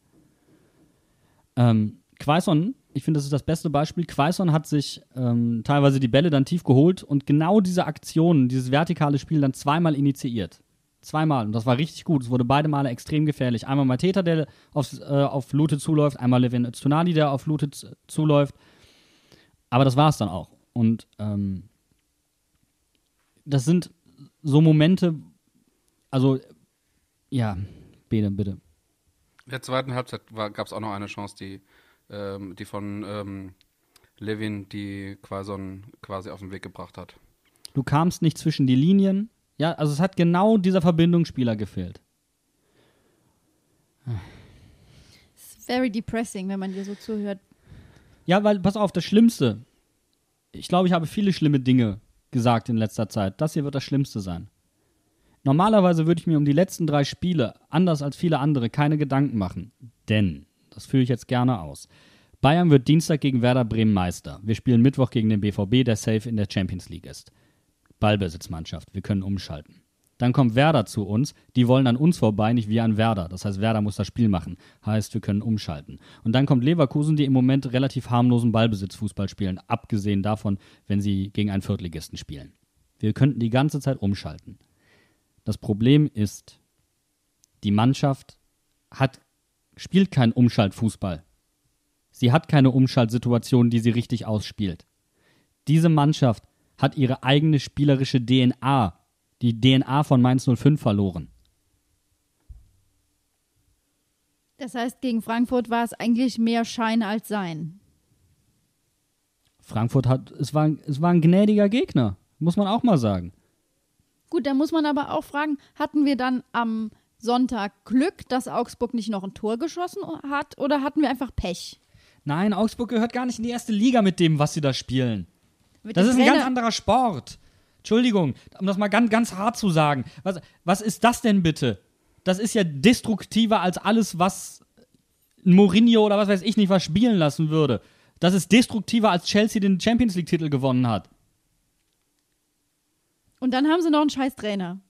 Ähm, Quaison, ich finde, das ist das beste Beispiel. Quaison hat sich ähm, teilweise die Bälle dann tief geholt und genau diese Aktion, dieses vertikale Spiel dann zweimal initiiert. Zweimal. Und das war richtig gut. Es wurde beide Male extrem gefährlich. Einmal Mateta, der auf, äh, auf Lute zuläuft, einmal Levin Öztunali, der auf Lute zuläuft. Aber das war es dann auch. Und ähm, das sind so Momente, also, ja, Bene, bitte. In der zweiten Halbzeit gab es auch noch eine Chance, die, ähm, die von ähm, Levin, die Quaison quasi auf den Weg gebracht hat. Du kamst nicht zwischen die Linien. Ja, also es hat genau dieser Verbindungsspieler gefehlt. Es ist very depressing, wenn man dir so zuhört. Ja, weil, pass auf, das Schlimmste. Ich glaube, ich habe viele schlimme Dinge gesagt in letzter Zeit. Das hier wird das Schlimmste sein. Normalerweise würde ich mir um die letzten drei Spiele, anders als viele andere, keine Gedanken machen. Denn, das führe ich jetzt gerne aus. Bayern wird Dienstag gegen Werder Bremen Meister. Wir spielen Mittwoch gegen den BVB, der safe in der Champions League ist. Ballbesitzmannschaft, wir können umschalten. Dann kommt Werder zu uns, die wollen an uns vorbei, nicht wir an Werder. Das heißt, Werder muss das Spiel machen. Heißt, wir können umschalten. Und dann kommt Leverkusen, die im Moment relativ harmlosen Ballbesitzfußball spielen, abgesehen davon, wenn sie gegen einen Viertligisten spielen. Wir könnten die ganze Zeit umschalten. Das Problem ist, die Mannschaft hat, spielt keinen Umschaltfußball. Sie hat keine Umschaltsituation, die sie richtig ausspielt. Diese Mannschaft hat ihre eigene spielerische DNA, die DNA von Mainz 05 verloren. Das heißt, gegen Frankfurt war es eigentlich mehr Schein als Sein. Frankfurt hat, es war, es war ein gnädiger Gegner, muss man auch mal sagen. Gut, da muss man aber auch fragen, hatten wir dann am Sonntag Glück, dass Augsburg nicht noch ein Tor geschossen hat oder hatten wir einfach Pech? Nein, Augsburg gehört gar nicht in die erste Liga mit dem, was sie da spielen. Mit Das ist ein Trainer- ganz anderer Sport. Entschuldigung, um das mal ganz, ganz hart zu sagen. Was, was ist das denn bitte? Das ist ja destruktiver als alles, was Mourinho oder was weiß ich nicht was spielen lassen würde. Das ist destruktiver, als Chelsea den Champions League-Titel gewonnen hat. Und dann haben sie noch einen scheiß Trainer.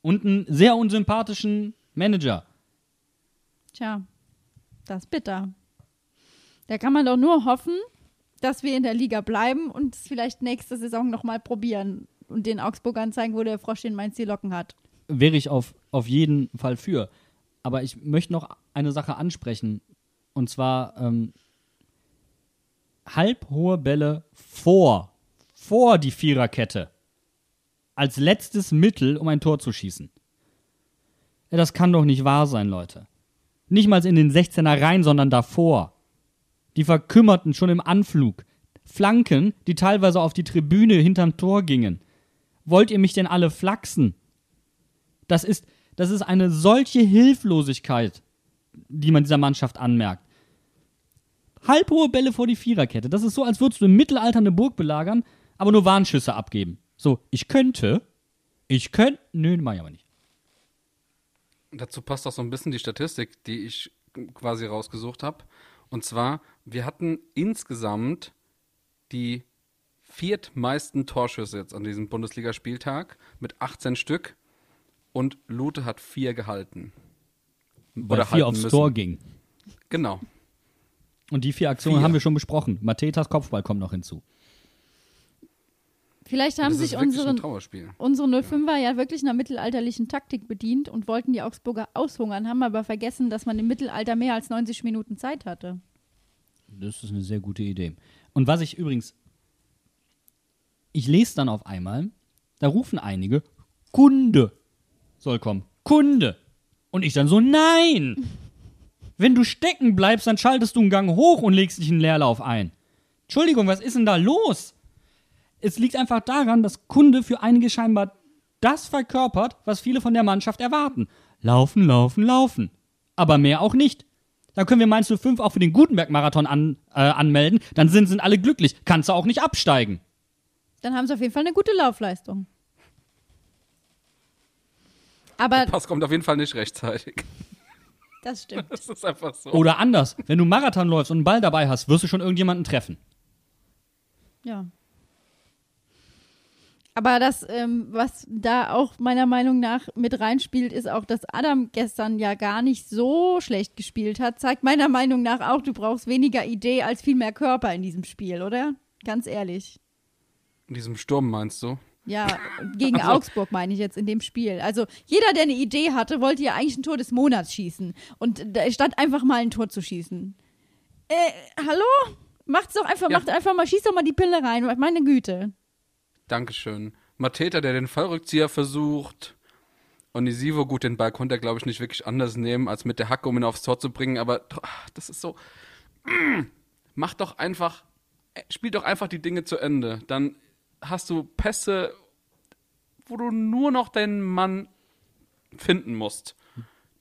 Und einen sehr unsympathischen Manager. Tja, das ist bitter. Da kann man doch nur hoffen, dass wir in der Liga bleiben und es vielleicht nächste Saison nochmal probieren und den Augsburgern zeigen, wo der Frosch den Mainz die Locken hat. wäre ich auf, auf jeden Fall für. Aber ich möchte noch eine Sache ansprechen. Und zwar ähm, halbhohe Bälle vor, vor die Viererkette. Als letztes Mittel, um ein Tor zu schießen. Das kann doch nicht wahr sein, Leute. Nicht mal in den 16er rein, sondern davor. Die verkümmerten schon im Anflug. Flanken, die teilweise auf die Tribüne hinterm Tor gingen. Wollt ihr mich denn alle flachsen? Das ist, das ist eine solche Hilflosigkeit, die man dieser Mannschaft anmerkt. Halbhohe Bälle vor die Viererkette. Das ist so, als würdest du im Mittelalter eine Burg belagern, aber nur Warnschüsse abgeben. So, ich könnte, ich könnte, nö, mach ich aber nicht. Dazu passt auch so ein bisschen die Statistik, die ich quasi rausgesucht habe. Und zwar, wir hatten insgesamt die viertmeisten Torschüsse jetzt an diesem Bundesligaspieltag mit 18 Stück und Lute hat vier gehalten. Weil Oder vier aufs müssen. Tor ging. Genau. Und die vier Aktionen Vier. haben wir schon besprochen. Matetas Kopfball kommt noch hinzu. Vielleicht haben sich unsere, unsere 05er ja wirklich einer mittelalterlichen Taktik bedient und wollten die Augsburger aushungern, haben aber vergessen, dass man im Mittelalter mehr als 90 Minuten Zeit hatte. Das ist eine sehr gute Idee. Und was ich übrigens, ich lese dann auf einmal, da rufen einige, Kunde soll kommen. Kunde. Und ich dann so, nein! Wenn du stecken bleibst, dann schaltest du einen Gang hoch und legst dich in Leerlauf ein. Entschuldigung, was ist denn da los? Es liegt einfach daran, dass Kunde für einige scheinbar das verkörpert, was viele von der Mannschaft erwarten. Laufen, laufen, laufen. Aber mehr auch nicht. Dann können wir Mainz 05 auch für den Gutenberg-Marathon an, äh, anmelden. Dann sind, sind alle glücklich. Kannst du auch nicht absteigen. Dann haben sie auf jeden Fall eine gute Laufleistung. Aber Pass kommt auf jeden Fall nicht rechtzeitig. *laughs* das stimmt. Das ist einfach so. Oder anders. Wenn du Marathon läufst und einen Ball dabei hast, wirst du schon irgendjemanden treffen. Ja. Aber das, ähm, was da auch meiner Meinung nach mit reinspielt, ist auch, dass Adam gestern ja gar nicht so schlecht gespielt hat. Zeigt meiner Meinung nach auch, du brauchst weniger Idee als viel mehr Körper in diesem Spiel, oder? Ganz ehrlich. In diesem Sturm meinst du? Ja, gegen *laughs* Augsburg meine ich jetzt in dem Spiel. Also jeder, der eine Idee hatte, wollte ja eigentlich ein Tor des Monats schießen. Und statt einfach mal ein Tor zu schießen. Äh, hallo? Macht's doch einfach, Ja. macht einfach mal, schießt doch mal die Pille rein. Meine Güte. Dankeschön. Mateta, der den Fallrückzieher versucht. Onisivo, gut, den Ball konnte er, glaube ich, nicht wirklich anders nehmen, als mit der Hacke, um ihn aufs Tor zu bringen. Aber das ist so. Mm, mach doch einfach. äh, Spiel doch einfach die Dinge zu Ende. Dann hast du Pässe, wo du nur noch deinen Mann finden musst.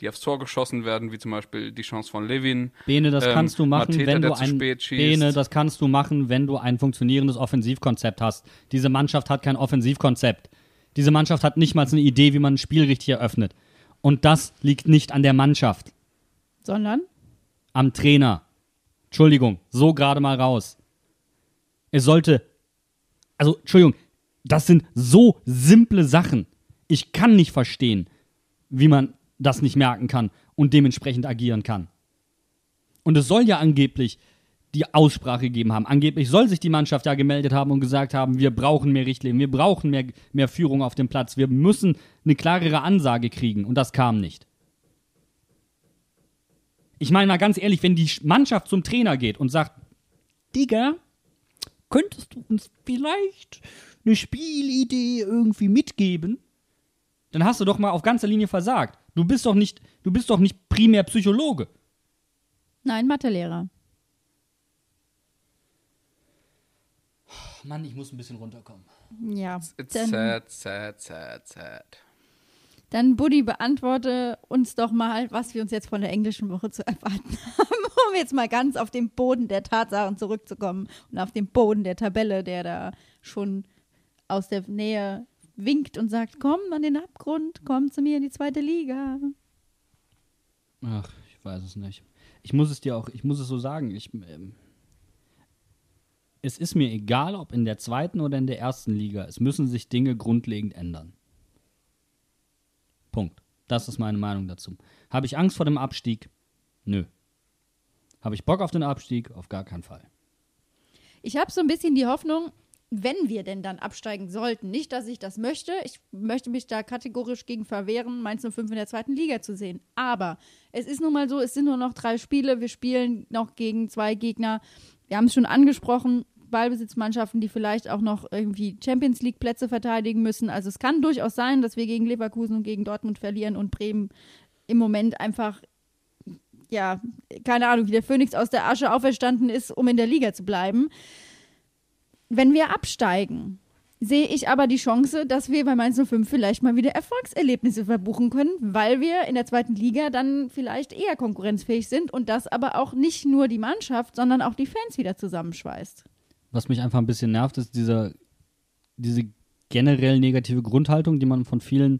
Die aufs Tor geschossen werden, wie zum Beispiel die Chance von Levin. Bene, das Ähm, kannst du machen, Mateta, wenn du ein. Bene, das kannst du machen, wenn du ein funktionierendes Offensivkonzept hast. Diese Mannschaft hat kein Offensivkonzept. Diese Mannschaft hat nicht mal eine Idee, wie man ein Spiel richtig eröffnet. Und das liegt nicht an der Mannschaft, Sondern? am Trainer. Entschuldigung, so gerade mal raus. Es sollte, also Entschuldigung, das sind so simple Sachen. Ich kann nicht verstehen, wie man das nicht merken kann und dementsprechend agieren kann. Und es soll ja angeblich die Aussprache gegeben haben. Angeblich soll sich die Mannschaft ja gemeldet haben und gesagt haben, wir brauchen mehr Richtlinien, wir brauchen mehr, mehr Führung auf dem Platz, wir müssen eine klarere Ansage kriegen und das kam nicht. Ich meine mal ganz ehrlich, wenn die Mannschaft zum Trainer geht und sagt, Digga, könntest du uns vielleicht eine Spielidee irgendwie mitgeben? Dann hast du doch mal auf ganzer Linie versagt. Du bist doch nicht, du bist doch nicht primär Psychologe. Nein, Mathelehrer. Mann, ich muss ein bisschen runterkommen. Ja. It's Dann, sad, sad, sad, sad. dann Buddy, beantworte uns doch mal, was wir uns jetzt von der englischen Woche zu erwarten haben, *laughs* um jetzt mal ganz auf den Boden der Tatsachen zurückzukommen und auf den Boden der Tabelle, der da schon aus der Nähe winkt und sagt, komm an den Abgrund, komm zu mir in die zweite Liga. Ach, ich weiß es nicht. Ich muss es dir auch, ich muss es so sagen, ich, ähm, es ist mir egal, ob in der zweiten oder in der ersten Liga. Es müssen sich Dinge grundlegend ändern. Punkt. Das ist meine Meinung dazu. Habe ich Angst vor dem Abstieg? Nö. Habe ich Bock auf den Abstieg? Auf gar keinen Fall. Ich habe so ein bisschen die Hoffnung, wenn wir denn dann absteigen sollten, nicht, dass ich das möchte, ich möchte mich da kategorisch gegen verwehren, Mainz 05 in der zweiten Liga zu sehen. Aber es ist nun mal so, es sind nur noch drei Spiele, wir spielen noch gegen zwei Gegner. Wir haben es schon angesprochen, Ballbesitzmannschaften, die vielleicht auch noch irgendwie Champions League Plätze verteidigen müssen. Also es kann durchaus sein, dass wir gegen Leverkusen und gegen Dortmund verlieren und Bremen im Moment einfach ja, keine Ahnung, wie der Phönix aus der Asche auferstanden ist, um in der Liga zu bleiben. Wenn wir absteigen, sehe ich aber die Chance, dass wir bei Mainz 05 vielleicht mal wieder Erfolgserlebnisse verbuchen können, weil wir in der zweiten Liga dann vielleicht eher konkurrenzfähig sind und das aber auch nicht nur die Mannschaft, sondern auch die Fans wieder zusammenschweißt. Was mich einfach ein bisschen nervt, ist dieser, diese generell negative Grundhaltung, die man von vielen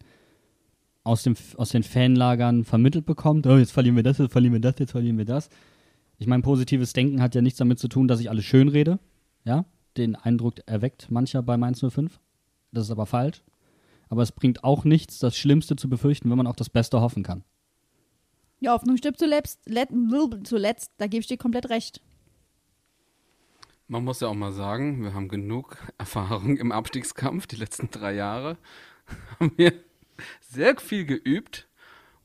aus, dem, aus den Fanlagern vermittelt bekommt. Oh, jetzt verlieren wir das, jetzt verlieren wir das, jetzt verlieren wir das. Ich meine, positives Denken hat ja nichts damit zu tun, dass ich alles schön rede. Ja, den Eindruck erweckt mancher bei Mainz 05. Das ist aber falsch. Aber es bringt auch nichts, das Schlimmste zu befürchten, wenn man auch das Beste hoffen kann. Die Hoffnung stirbt zuletzt, let, zuletzt da gebe ich dir komplett recht. Man muss ja auch mal sagen, wir haben genug *laughs* Erfahrung im Abstiegskampf. Die letzten drei Jahre *laughs* haben wir sehr viel geübt.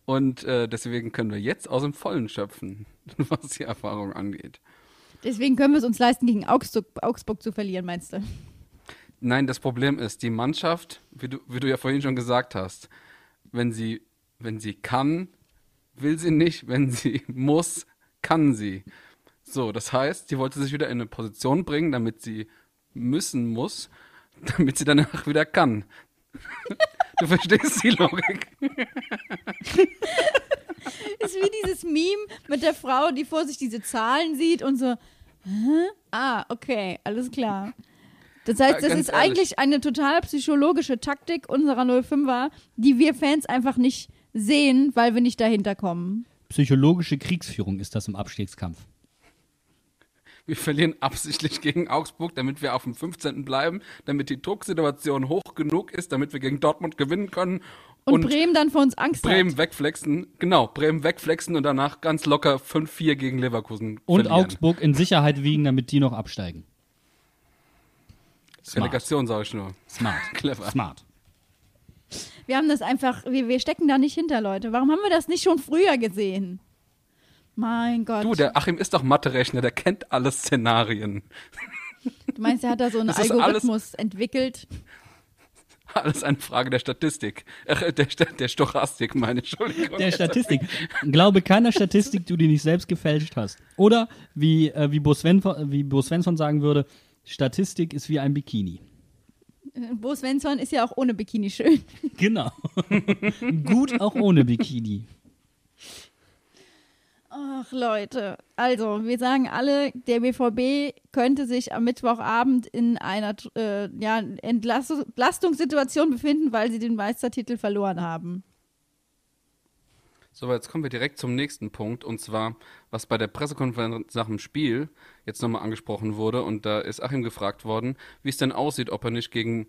Und äh, deswegen können wir jetzt aus dem Vollen schöpfen, *laughs* was die Erfahrung angeht. Deswegen können wir es uns leisten, gegen Augsburg, Augsburg zu verlieren, meinst du? Nein, das Problem ist, die Mannschaft, wie du, wie du ja vorhin schon gesagt hast, wenn sie, wenn sie kann, will sie nicht, wenn sie *laughs* muss, kann sie. So, das heißt, sie wollte sich wieder in eine Position bringen, damit sie müssen muss, *laughs* damit sie danach wieder kann. *laughs* Du verstehst die Logik. *laughs* Ist wie dieses Meme mit der Frau, die vor sich diese Zahlen sieht und so, Hä? ah, okay, alles klar. Das heißt, das ist ehrlich. eigentlich eine total psychologische Taktik unserer 05er, die wir Fans einfach nicht sehen, weil wir nicht dahinter kommen. Psychologische Kriegsführung ist das im Abstiegskampf. Wir verlieren absichtlich gegen Augsburg, damit wir auf dem 15. bleiben, damit die Drucksituation hoch genug ist, damit wir gegen Dortmund gewinnen können Und, und, Bremen dann vor uns Angst Bremen hat. wegflexen. Genau, Bremen wegflexen und danach ganz locker 5-4 gegen Leverkusen Und verlieren. Augsburg in Sicherheit wiegen, damit die noch absteigen. Smart. Relegation sage ich nur. Smart. *laughs* Clever. Smart. Wir haben das einfach, wir, wir stecken da nicht hinter, Leute. Warum haben wir das nicht schon früher gesehen? Mein Gott. Du, der Achim ist doch Mathe-Rechner, der kennt alle Szenarien. Du meinst, er hat da so einen Das Algorithmus entwickelt. Alles eine Frage der Statistik. Äh, der, der, Stochastik, meine Entschuldigung. Der Statistik. Glaube keiner Statistik, die du dir nicht selbst gefälscht hast. Oder wie, äh, wie, Bo Sven, wie Bo Svensson sagen würde, Statistik ist wie ein Bikini. Äh, Bo Svensson ist ja auch ohne Bikini schön. Genau. *laughs* Gut auch ohne Bikini. Ach Leute, also wir sagen alle, der BVB könnte sich am Mittwochabend in einer äh, ja, Entlastungssituation befinden, weil sie den Meistertitel verloren haben. So, jetzt kommen wir direkt zum nächsten Punkt und zwar, was bei der Pressekonferenz nach dem Spiel jetzt nochmal angesprochen wurde und da ist Achim gefragt worden, wie es denn aussieht, ob er nicht gegen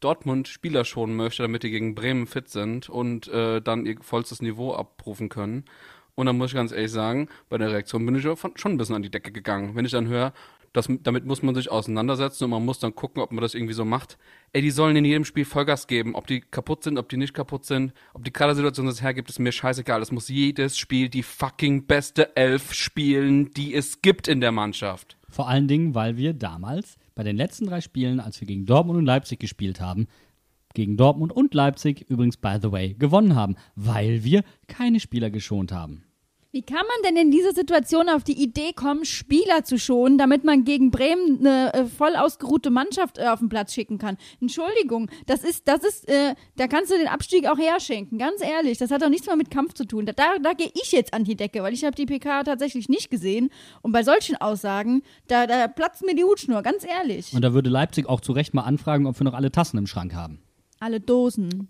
Dortmund Spieler schonen möchte, damit die gegen Bremen fit sind und äh, dann ihr vollstes Niveau abrufen können. Und dann muss ich ganz ehrlich sagen, bei der Reaktion bin ich schon ein bisschen an die Decke gegangen. Wenn ich dann höre, das, damit muss man sich auseinandersetzen und man muss dann gucken, ob man das irgendwie so macht. Ey, die sollen in jedem Spiel Vollgas geben. Ob die kaputt sind, ob die nicht kaputt sind, ob die Kadersituation das hergibt, ist mir scheißegal. Es muss jedes Spiel die fucking beste Elf spielen, die es gibt in der Mannschaft. Vor allen Dingen, weil wir damals bei den letzten drei Spielen, als wir gegen Dortmund und Leipzig gespielt haben, gegen Dortmund und Leipzig übrigens, by the way, gewonnen haben, weil wir keine Spieler geschont haben. Wie kann man denn in dieser Situation auf die Idee kommen, Spieler zu schonen, damit man gegen Bremen eine äh, voll ausgeruhte Mannschaft äh, auf den Platz schicken kann? Entschuldigung, das ist, das ist, äh, da kannst du den Abstieg auch herschenken, ganz ehrlich. Das hat doch nichts mehr mit Kampf zu tun. Da, da, da gehe ich jetzt an die Decke, weil ich habe die PK tatsächlich nicht gesehen. Und bei solchen Aussagen, da, da platzt mir die Hutschnur, ganz ehrlich. Und da würde Leipzig auch zu Recht mal anfragen, ob wir noch alle Tassen im Schrank haben. Alle Dosen.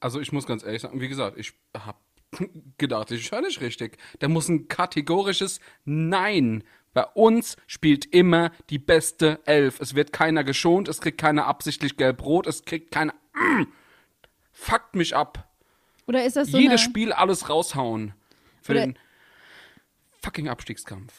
Also ich muss ganz ehrlich sagen, wie gesagt, ich habe *laughs* gedacht, ich höre nicht richtig. Da muss ein kategorisches Nein. Bei uns spielt immer die beste Elf. Es wird keiner geschont, es kriegt keiner absichtlich gelb-rot, es kriegt keiner. Mm, *clears throat* fuckt mich ab. Oder ist das so Jedes eine, Spiel alles raushauen. Für Oder- den fucking Abstiegskampf.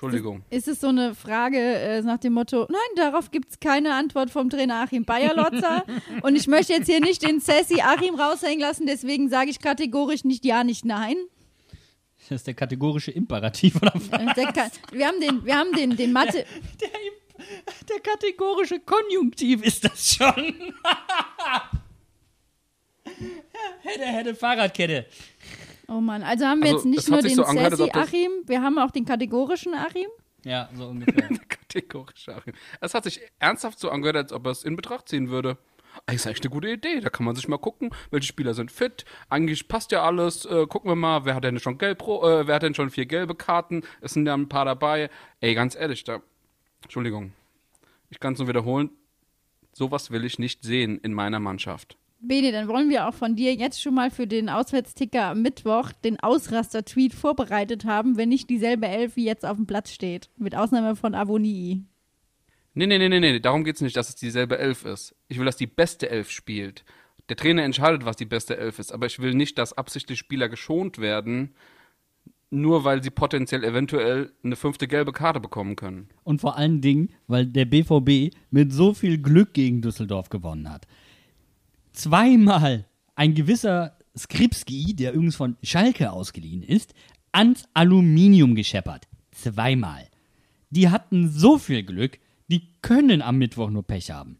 Entschuldigung. Ist es so eine Frage äh, nach dem Motto, nein, darauf gibt es keine Antwort vom Trainer Achim Bayerlotzer. *laughs* und ich möchte jetzt hier nicht den Sassy Achim raushängen lassen, deswegen sage ich kategorisch nicht ja, nicht nein. Das ist der kategorische Imperativ oder was? Äh, Der wir haben den, wir haben den, den Mathe. Der, der kategorische Konjunktiv ist das schon. *laughs* hätte, hätte Fahrradkette. Oh Mann, also haben wir Also, jetzt nicht nur den so angehört, als Sassy ob das- Achim, wir haben auch den kategorischen Achim. Ja, so ungefähr. *laughs* Kategorisch. Achim. Es hat sich ernsthaft so angehört, als ob er es in Betracht ziehen würde. Eigentlich ist eigentlich eine gute Idee. Da kann man sich mal gucken, welche Spieler sind fit. Eigentlich passt ja alles. Äh, gucken wir mal, wer hat denn schon gelb, äh, wer hat denn schon vier gelbe Karten? Es sind ja ein paar dabei. Ey, ganz ehrlich, da. Entschuldigung. Ich kann es nur wiederholen. Sowas will ich nicht sehen in meiner Mannschaft. Bene, dann wollen wir auch von dir jetzt schon mal für den Auswärtsticker am Mittwoch den Ausraster-Tweet vorbereitet haben, wenn nicht dieselbe Elf wie jetzt auf dem Platz steht. Mit Ausnahme von Avonii. Nee, nee, nee, nee, nee, darum geht's nicht, dass es dieselbe Elf ist. Ich will, dass die beste Elf spielt. Der Trainer entscheidet, was die beste Elf ist, aber ich will nicht, dass absichtlich Spieler geschont werden, nur weil sie potenziell eventuell eine fünfte gelbe Karte bekommen können. Und vor allen Dingen, weil der BVB mit so viel Glück gegen Düsseldorf gewonnen hat. Zweimal ein gewisser Skripski, der übrigens von Schalke ausgeliehen ist, ans Aluminium gescheppert. Zweimal. Die hatten so viel Glück, die können am Mittwoch nur Pech haben.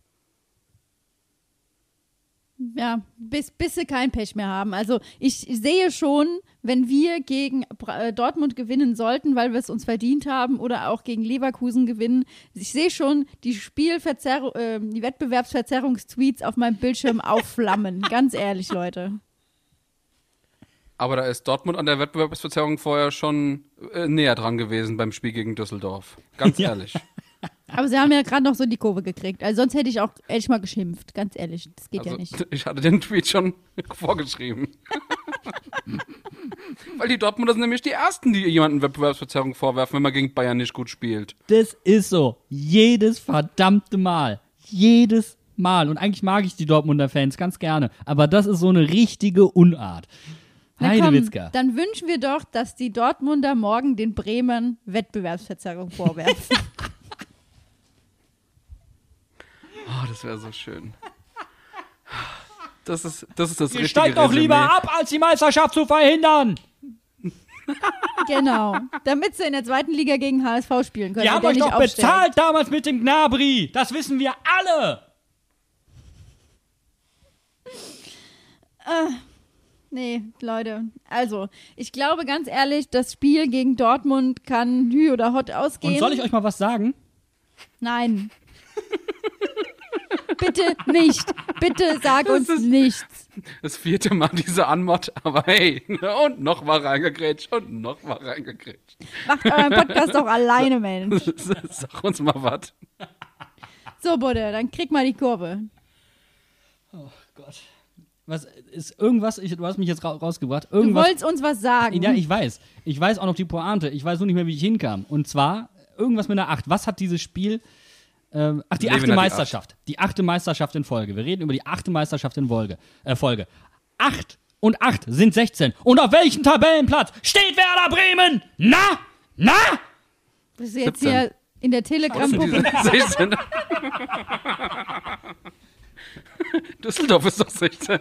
Ja, bis, bis sie kein Pech mehr haben. Also ich sehe schon, wenn wir gegen äh, Dortmund gewinnen sollten, weil wir es uns verdient haben, oder auch gegen Leverkusen gewinnen, ich sehe schon die Spielverzerrung, äh, die Wettbewerbsverzerrungstweets auf meinem Bildschirm *laughs* aufflammen. Ganz ehrlich, Leute. Aber da ist Dortmund an der Wettbewerbsverzerrung vorher schon äh, näher dran gewesen beim Spiel gegen Düsseldorf. Ganz Ja. *laughs* Aber sie haben ja gerade noch so die Kurve gekriegt. Also sonst hätte ich auch ehrlich mal geschimpft. Ganz ehrlich, das geht Also, ja nicht. ich hatte den Tweet schon *laughs* vorgeschrieben. *laughs* Weil die Dortmunder sind nämlich die Ersten, die jemanden Wettbewerbsverzerrung vorwerfen, wenn man gegen Bayern nicht gut spielt. Das ist so. Jedes verdammte Mal. Jedes Mal. Und eigentlich mag ich die Dortmunder Fans ganz gerne. Aber das ist so eine richtige Unart. Na komm, Heidewitzka. dann wünschen wir doch, dass die Dortmunder morgen den Bremern Wettbewerbsverzerrung vorwerfen. *laughs* Oh, das wäre so schön. Das ist das, ist das Ihr richtige steigt doch lieber ab, als die Meisterschaft zu verhindern. genau. Damit sie in der zweiten Liga gegen HSV spielen können. Die und haben euch doch aufsteigt. bezahlt damals mit dem Gnabri. Das wissen wir alle. Nee, Leute. Also, ich glaube ganz ehrlich, das Spiel gegen Dortmund kann Hü oder Hot ausgehen. Und soll ich euch mal was sagen? Nein. Bitte nicht. Bitte sag uns ist- nichts. Das vierte Mal diese Anmod, aber hey, und noch mal reingegrätscht und noch mal reingegrätscht. Macht euren Podcast doch alleine, Mensch. *laughs* Sag uns mal was. So, Budde, dann krieg mal die Kurve. Gott. Was ist irgendwas, ich, du hast mich jetzt ra rausgebracht, Du irgendwas. wolltest uns was sagen. ja, ich weiß. Ich weiß auch noch die Pointe. Ich weiß nur nicht mehr, wie ich hinkam. Und zwar irgendwas mit einer 8. Was hat dieses Spiel. Ähm, ach, die achte hat die Meisterschaft. Die achte Meisterschaft in Folge. Wir reden über die achte Meisterschaft in Folge. Äh, Folge. 8 und 8 sind 16. Und auf welchem Tabellenplatz steht Werder Bremen? Na? Na? Das ist jetzt 17. hier in der Telegram-Gruppe. *laughs* 16. Düsseldorf ist doch 16.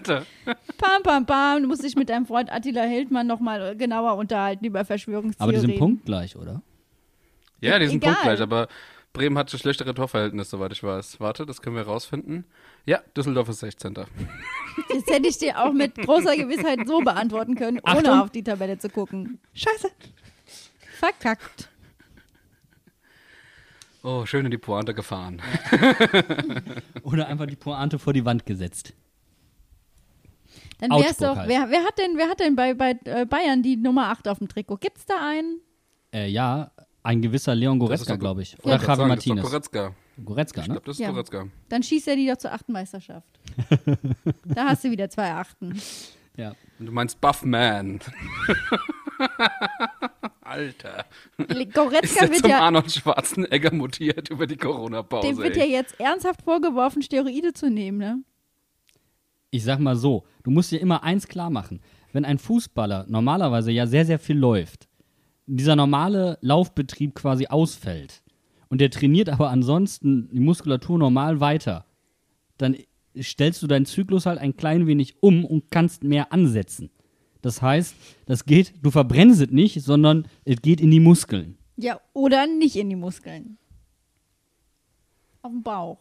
Pam, pam, pam. Du musst dich mit deinem Freund Attila Hildmann nochmal genauer unterhalten über Verschwörungstheorien. Aber die sind punktgleich, oder? Ja, die sind Egal. punktgleich, aber Bremen hat das schlechtere Torverhältnis, soweit ich weiß. Warte, das können wir rausfinden. Ja, Düsseldorf ist 16. Das hätte ich dir auch mit großer Gewissheit so beantworten können, ohne Achtung. auf die Tabelle zu gucken. Scheiße. Verkackt. Oh, schön in die Pointe gefahren. *laughs* Oder einfach die Pointe vor die Wand gesetzt. Dann wär's Augsburg doch, halt. wer, wer hat denn, wer hat denn bei, bei äh, Bayern die Nummer 8 auf dem Trikot? Gibt's da einen? Äh, ja, ein gewisser Leon ist Goretzka, glaube ich. Ich Oder Javi ist Martinez. Goretzka. Goretzka, Ich ne? glaube, das ist Ja. Goretzka. Dann schießt er die doch zur achten Meisterschaft. *laughs* da hast du wieder zwei Achten. Ja. Und du meinst Buffman. *laughs* Alter. Ist Goretzka der wird zum ja, Arnold Schwarzenegger mutiert über die Corona-Pause. dem wird ja jetzt ernsthaft vorgeworfen, Steroide zu nehmen, ne? Ich sag mal so, du musst dir immer eins klar machen. Wenn ein Fußballer normalerweise ja sehr, sehr viel läuft, dieser normale Laufbetrieb quasi ausfällt und der trainiert aber ansonsten die Muskulatur normal weiter, dann stellst du deinen Zyklus halt ein klein wenig um und kannst mehr ansetzen. Das heißt, das geht, du verbrennst es nicht, sondern es geht in die Muskeln. Ja, oder nicht in die Muskeln. Auf dem Bauch.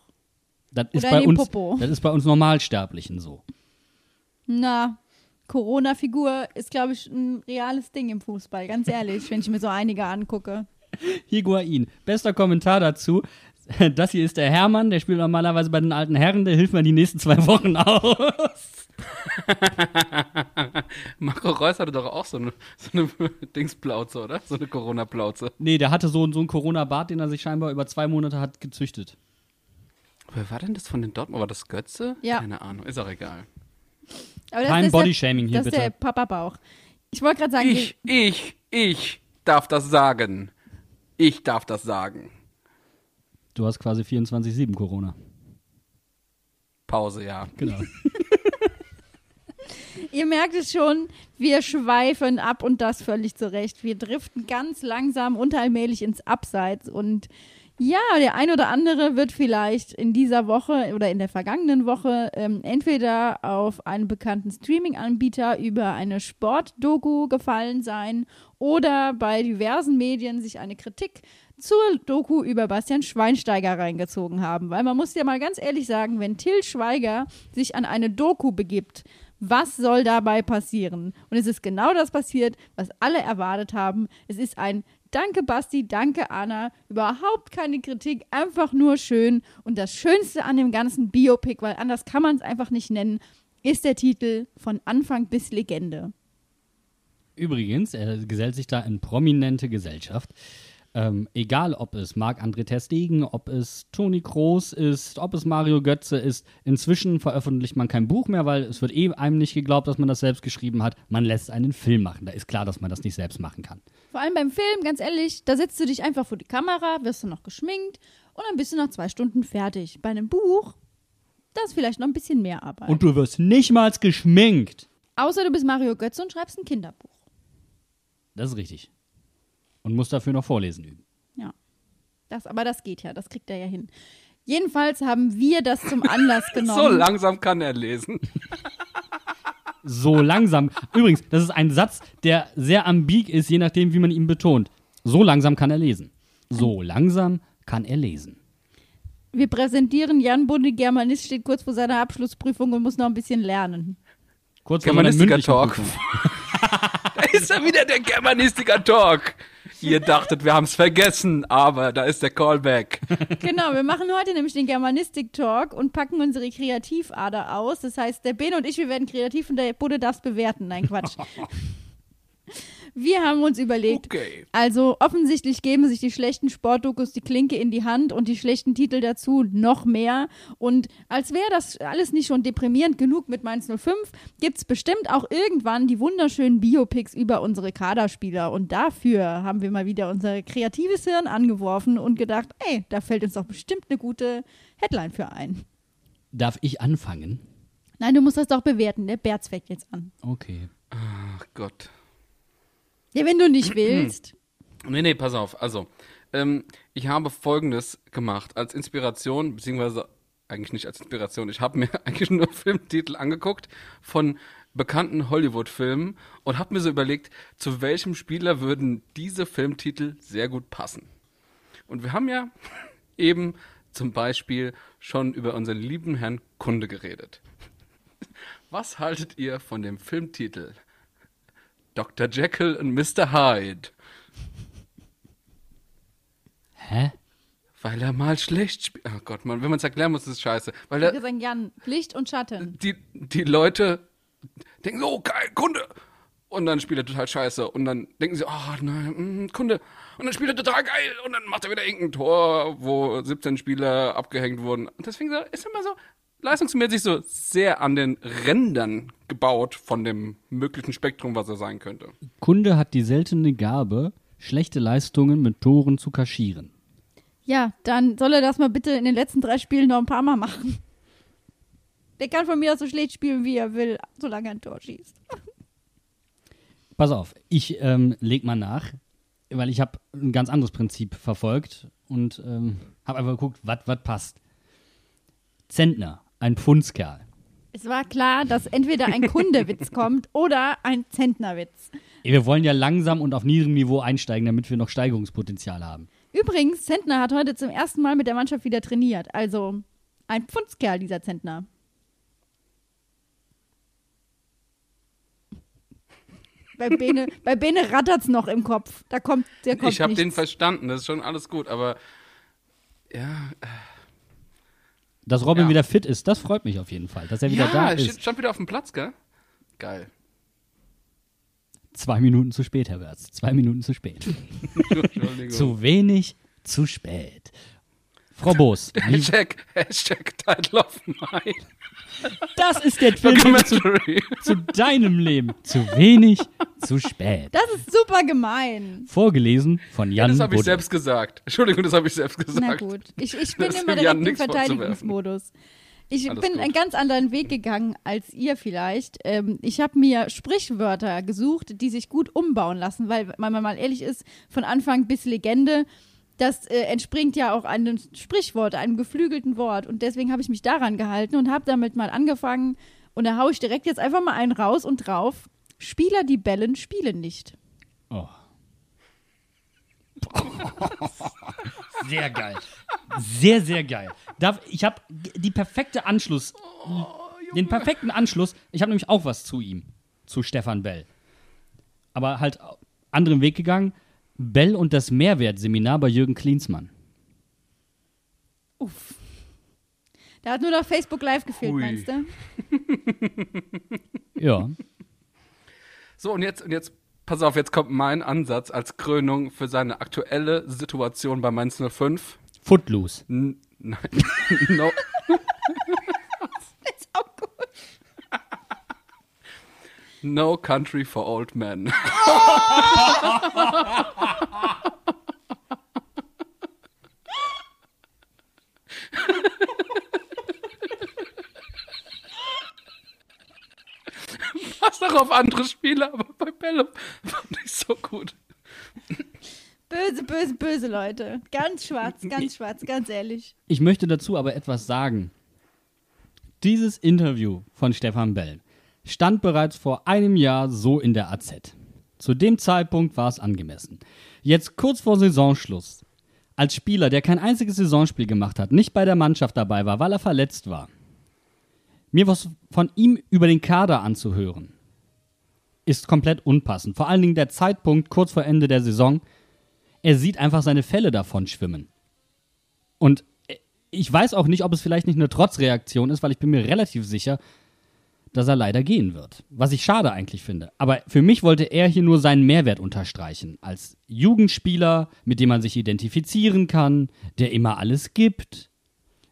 Das ist, Oder bei in den uns, Popo. das ist bei uns Normalsterblichen so. Na, Corona-Figur ist, glaube ich, ein reales Ding im Fußball, ganz ehrlich, wenn ich mir so einige angucke. Higuain. Bester Kommentar dazu. Das hier ist der Hermann, der spielt normalerweise bei den alten Herren, der hilft mir die nächsten zwei Wochen aus. *laughs* Marco Reus hatte doch auch so eine, so eine Dingsplauze, oder? So eine Corona-Plauze. Nee, der hatte so, so einen Corona-Bart, den er sich scheinbar über zwei Monate hat gezüchtet. Wer war denn das von den Dortmund? War das Götze? Ja. Keine Ahnung, ist auch egal. Aber das Kein Bodyshaming hier, Das ist bitte. der Papa-Bauch. Ich wollte gerade sagen, Ich, ich, ich darf das sagen. Ich darf das sagen. Du hast quasi 24-7 Corona. Pause, ja. Genau. *laughs* Ihr merkt es schon, wir schweifen ab und das völlig zurecht. Wir driften ganz langsam und allmählich ins Abseits und ja, der ein oder andere wird vielleicht in dieser Woche oder in der vergangenen Woche ähm, entweder auf einen bekannten Streaming-Anbieter über eine Sportdoku gefallen sein oder bei diversen Medien sich eine Kritik zur Doku über Bastian Schweinsteiger reingezogen haben. Weil man muss ja mal ganz ehrlich sagen, wenn Till Schweiger sich an eine Doku begibt, was soll dabei passieren? Und es ist genau das passiert, was alle erwartet haben. Es ist ein Danke Basti, danke Anna, überhaupt keine Kritik, einfach nur schön. Und das Schönste an dem ganzen Biopic, weil anders kann man es einfach nicht nennen, ist der Titel von Anfang bis Legende. Übrigens, er gesellt sich da in prominente Gesellschaft. Ähm, egal, ob es Marc-André Ter Stegen, ob es Toni Kroos ist, ob es Mario Götze ist. Inzwischen veröffentlicht man kein Buch mehr, weil es wird eh einem nicht geglaubt, dass man das selbst geschrieben hat. Man lässt einen Film machen. Da ist klar, dass man das nicht selbst machen kann. Vor allem beim Film, ganz ehrlich, da setzt du dich einfach vor die Kamera, wirst du noch geschminkt und dann bist du nach zwei Stunden fertig. Bei einem Buch, da ist vielleicht noch ein bisschen mehr Arbeit. Und du wirst nicht mal geschminkt. Außer du bist Mario Götze und schreibst ein Kinderbuch. Das ist richtig. Und musst dafür noch vorlesen üben. Ja. Das, aber das geht ja, das kriegt er ja hin. Jedenfalls haben wir das zum Anlass *laughs* genommen. So langsam kann er lesen. *laughs* So langsam. Übrigens, das ist ein Satz, der sehr ambig ist, je nachdem, wie man ihn betont. So langsam kann er lesen. So langsam kann er lesen. Wir präsentieren Jan Bunde, Germanist steht kurz vor seiner Abschlussprüfung und muss noch ein bisschen lernen. Kurz vor seiner mündlichen Germanistiker-Talk. Prüfung. *laughs* Da ist ja wieder der Germanistiker-Talk. Ihr *laughs* dachtet, wir haben es vergessen, aber da ist der Callback. Genau, wir machen heute nämlich den Germanistik-Talk und packen unsere Kreativader aus. Das heißt, der Ben und ich, wir werden kreativ und der Budde darf es bewerten. Nein, Quatsch. *laughs* Wir haben uns überlegt, Okay. also offensichtlich geben sich die schlechten Sportdokus die Klinke in die Hand und die schlechten Titel dazu noch mehr. Und als wäre das alles nicht schon deprimierend genug mit Mainz 05, gibt es bestimmt auch irgendwann die wunderschönen Biopics über unsere Kaderspieler. Und dafür haben wir mal wieder unser kreatives Hirn angeworfen und gedacht, ey, da fällt uns doch bestimmt eine gute Headline für ein. Darf ich anfangen? Nein, du musst das doch bewerten. Der Berz fängt jetzt an. Okay. Ach Gott. Ja, wenn du nicht willst. *clears throat* Nee, nee, pass auf. Also, ähm, ich habe Folgendes gemacht als Inspiration, beziehungsweise eigentlich nicht als Inspiration. Ich habe mir *laughs* eigentlich nur Filmtitel angeguckt von bekannten Hollywood-Filmen und habe mir so überlegt, zu welchem Spieler würden diese Filmtitel sehr gut passen. Und wir haben ja *laughs* eben zum Beispiel schon über unseren lieben Herrn Kunde geredet. *laughs* Was haltet ihr von dem Filmtitel Dr. Jekyll und Mr. Hyde? Hä? Weil er mal schlecht spielt. Oh Gott, man, wenn man es erklären muss, ist es scheiße. Weil Ich er, würde sagen, Jan, Licht und Schatten. die, die Leute denken, oh geil, Kunde. Und dann spielt er total scheiße. Und dann denken sie, oh nein, mm, Kunde. Und dann spielt er total geil. Und dann macht er wieder irgendein Tor, wo 17 Spieler abgehängt wurden. Und deswegen so- ist er immer so leistungsmäßig so sehr an den Rändern gebaut von dem möglichen Spektrum, was er sein könnte. Kunde hat die seltene Gabe, schlechte Leistungen mit Toren zu kaschieren. Ja, dann soll er das mal bitte in den letzten drei Spielen noch ein paar Mal machen. Der kann von mir aus so schlecht spielen, wie er will, solange er ein Tor schießt. Pass auf, ich ähm, leg mal nach, weil ich habe ein ganz anderes Prinzip verfolgt und ähm, habe einfach geguckt, was passt. Zentner, ein Pfundskerl. Es war klar, dass entweder ein Kundewitz *laughs* kommt oder ein Zentnerwitz. Wir wollen ja langsam und auf niedrigem Niveau einsteigen, damit wir noch Steigerungspotenzial haben. Übrigens, Zentner hat heute zum ersten Mal mit der Mannschaft wieder trainiert. Also ein Pfundskerl, dieser Zentner. Bei Bene, *laughs* bei Bene rattert's noch im Kopf. Da kommt, der kommt ich habe den verstanden, das ist schon alles gut, aber ja, Dass Robin Ja. wieder fit ist, das freut mich auf jeden Fall, dass er wieder ja, da ist. steht, stand wieder auf dem Platz, gell? Geil. Zwei Minuten zu spät, Herr Wörz. Zwei Minuten zu spät. *laughs* Zu wenig, zu spät. Frau Boos, *laughs* Hashtag, Hashtag Title of Mine. das ist der Film zu, zu deinem Leben. Zu wenig, zu spät. Das ist super gemein. Vorgelesen von Jan Das habe ich selbst gesagt. Entschuldigung, das habe ich selbst gesagt. Na gut. Ich, ich bin Das immer direkt im. Verteidigungsmodus. Ich Alles bin gut. einen ganz anderen Weg gegangen als ihr vielleicht. Ähm, ich habe mir Sprichwörter gesucht, die sich gut umbauen lassen, weil, wenn man mal ehrlich ist, von Anfang bis Legende, das äh, entspringt ja auch einem Sprichwort, einem geflügelten Wort. Und deswegen habe ich mich daran gehalten und habe damit mal angefangen. Und da haue ich direkt jetzt einfach mal einen raus und drauf. Spieler, die bellen, spielen nicht. Oh. *laughs* Sehr geil. Sehr, sehr geil. Darf, ich habe die perfekte Anschluss, den perfekten Anschluss. Ich habe nämlich auch was zu ihm, zu Stefan Bell. Aber halt anderen Weg gegangen. Bell und das Mehrwertseminar bei Jürgen Klinsmann. Uff. Da hat nur noch Facebook Live gefehlt, Hui. meinst du? *laughs* Ja. So, und jetzt, und jetzt, pass auf, jetzt kommt mein Ansatz als Krönung für seine aktuelle Situation bei Mainz 05. Footloose. N nein, *laughs* no, *laughs* Ist auch gut. No Country for Old Men. *laughs* Passt auch auf andere Spiele, aber bei Bellum fand ich so gut. Böse, böse, böse Leute. Ganz schwarz, ganz schwarz, ganz ehrlich. Ich möchte dazu aber etwas sagen. Dieses Interview von Stefan Bell stand bereits vor einem Jahr so in der AZ. Zu dem Zeitpunkt war es angemessen. Jetzt kurz vor Saisonschluss, als Spieler, der kein einziges Saisonspiel gemacht hat, nicht bei der Mannschaft dabei war, weil er verletzt war, mir was von ihm über den Kader anzuhören, ist komplett unpassend. Vor allen Dingen der Zeitpunkt kurz vor Ende der Saison. Er sieht einfach seine Fälle davon schwimmen. Und ich weiß auch nicht, ob es vielleicht nicht eine Trotzreaktion ist, weil ich bin mir relativ sicher, dass er leider gehen wird. Was ich schade eigentlich finde. Aber für mich wollte er hier nur seinen Mehrwert unterstreichen. Als Jugendspieler, mit dem man sich identifizieren kann, der immer alles gibt.